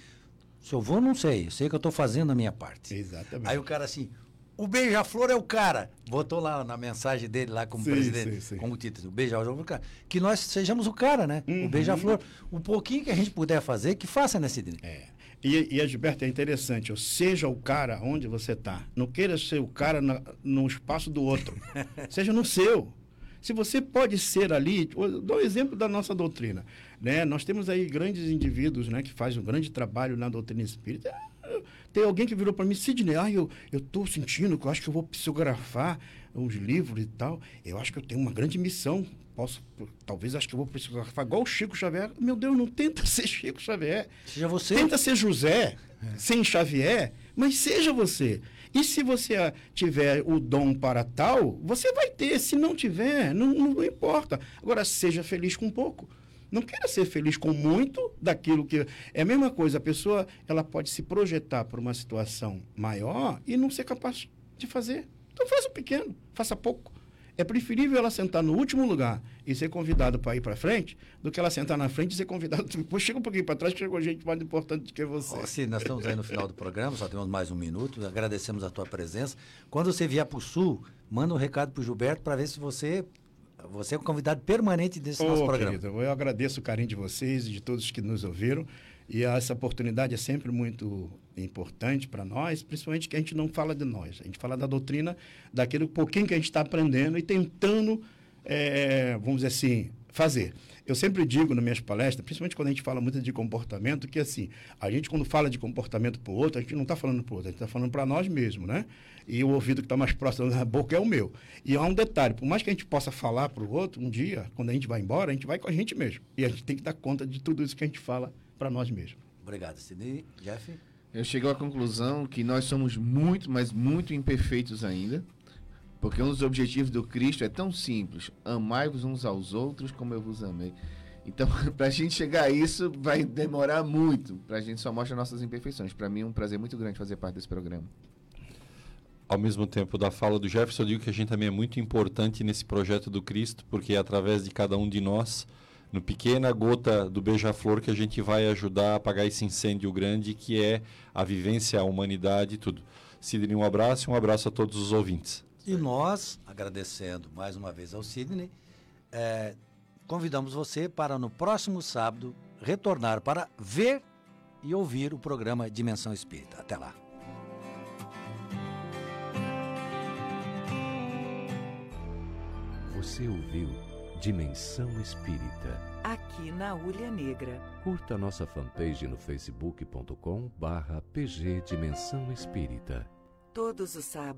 se eu vou, não sei, eu sei que eu estou fazendo a minha parte. Exatamente. Aí o cara assim, o beija-flor é o cara. Botou lá na mensagem dele, lá como sim, presidente, sim, sim. como título, o beija-flor é o cara. Que nós sejamos o cara, né? Uhum. O beija-flor. O pouquinho que a gente puder fazer, que faça nesse dia. É. E, e Gilberto, é interessante, ou seja o cara onde você está. Não queira ser o cara na, no espaço do outro. [LAUGHS] seja no seu. Se você pode ser ali, dou um exemplo da nossa doutrina. Né? Nós temos aí grandes indivíduos né, que fazem um grande trabalho na doutrina espírita. Tem alguém que virou para mim, Sidney, ah, eu estou sentindo que eu acho que eu vou psicografar uns livros e tal. Eu acho que eu tenho uma grande missão posso, talvez acho que eu vou precisar igual o Chico Xavier. Meu Deus, não tenta [LAUGHS] ser Chico Xavier. Seja você. Tenta ser José, é. sem Xavier, mas seja você. E se você tiver o dom para tal, você vai ter. Se não tiver, não, não importa. Agora, seja feliz com pouco. Não queira ser feliz com muito daquilo que. É a mesma coisa, a pessoa ela pode se projetar para uma situação maior e não ser capaz de fazer. Então faça pequeno, faça pouco. É preferível ela sentar no último lugar e ser convidado para ir para frente do que ela sentar na frente e ser convidado. [LAUGHS] Pô, chega um pouquinho para trás que chegou gente mais importante do que você. Oh, sim, nós estamos aí no final do programa, só temos mais um minuto. Agradecemos a tua presença. Quando você vier para o Sul, manda um recado para o Gilberto para ver se você você é um convidado permanente desse oh, nosso programa. Querido, eu agradeço o carinho de vocês e de todos que nos ouviram. E essa oportunidade é sempre muito importante para nós, principalmente que a gente não fala de nós. A gente fala da doutrina, daquele pouquinho que a gente está aprendendo e tentando, é, vamos dizer assim, fazer. Eu sempre digo nas minhas palestras, principalmente quando a gente fala muito de comportamento, que assim, a gente quando fala de comportamento para o outro, a gente não está falando para o outro, a gente está falando para nós mesmos, né? E o ouvido que está mais próximo da boca é o meu. E há um detalhe, por mais que a gente possa falar para o outro, um dia, quando a gente vai embora, a gente vai com a gente mesmo. E a gente tem que dar conta de tudo isso que a gente fala para nós mesmos. Obrigado, Sidney. Jeff? Eu chego à conclusão que nós somos muito, mas muito imperfeitos ainda. Porque um dos objetivos do Cristo é tão simples: amai-vos uns aos outros como eu vos amei. Então, [LAUGHS] para a gente chegar a isso, vai demorar muito. Para a gente só mostra nossas imperfeições. Para mim é um prazer muito grande fazer parte desse programa. Ao mesmo tempo da fala do Jefferson, eu digo que a gente também é muito importante nesse projeto do Cristo, porque é através de cada um de nós, no pequena gota do beija-flor, que a gente vai ajudar a apagar esse incêndio grande que é a vivência, a humanidade e tudo. Sidney, um abraço e um abraço a todos os ouvintes. E nós, agradecendo mais uma vez ao Sidney, é, convidamos você para no próximo sábado retornar para ver e ouvir o programa Dimensão Espírita. Até lá. Você ouviu Dimensão Espírita. Aqui na Ulha Negra. Curta nossa fanpage no facebook.com barra pg Dimensão Espírita. Todos os sábados.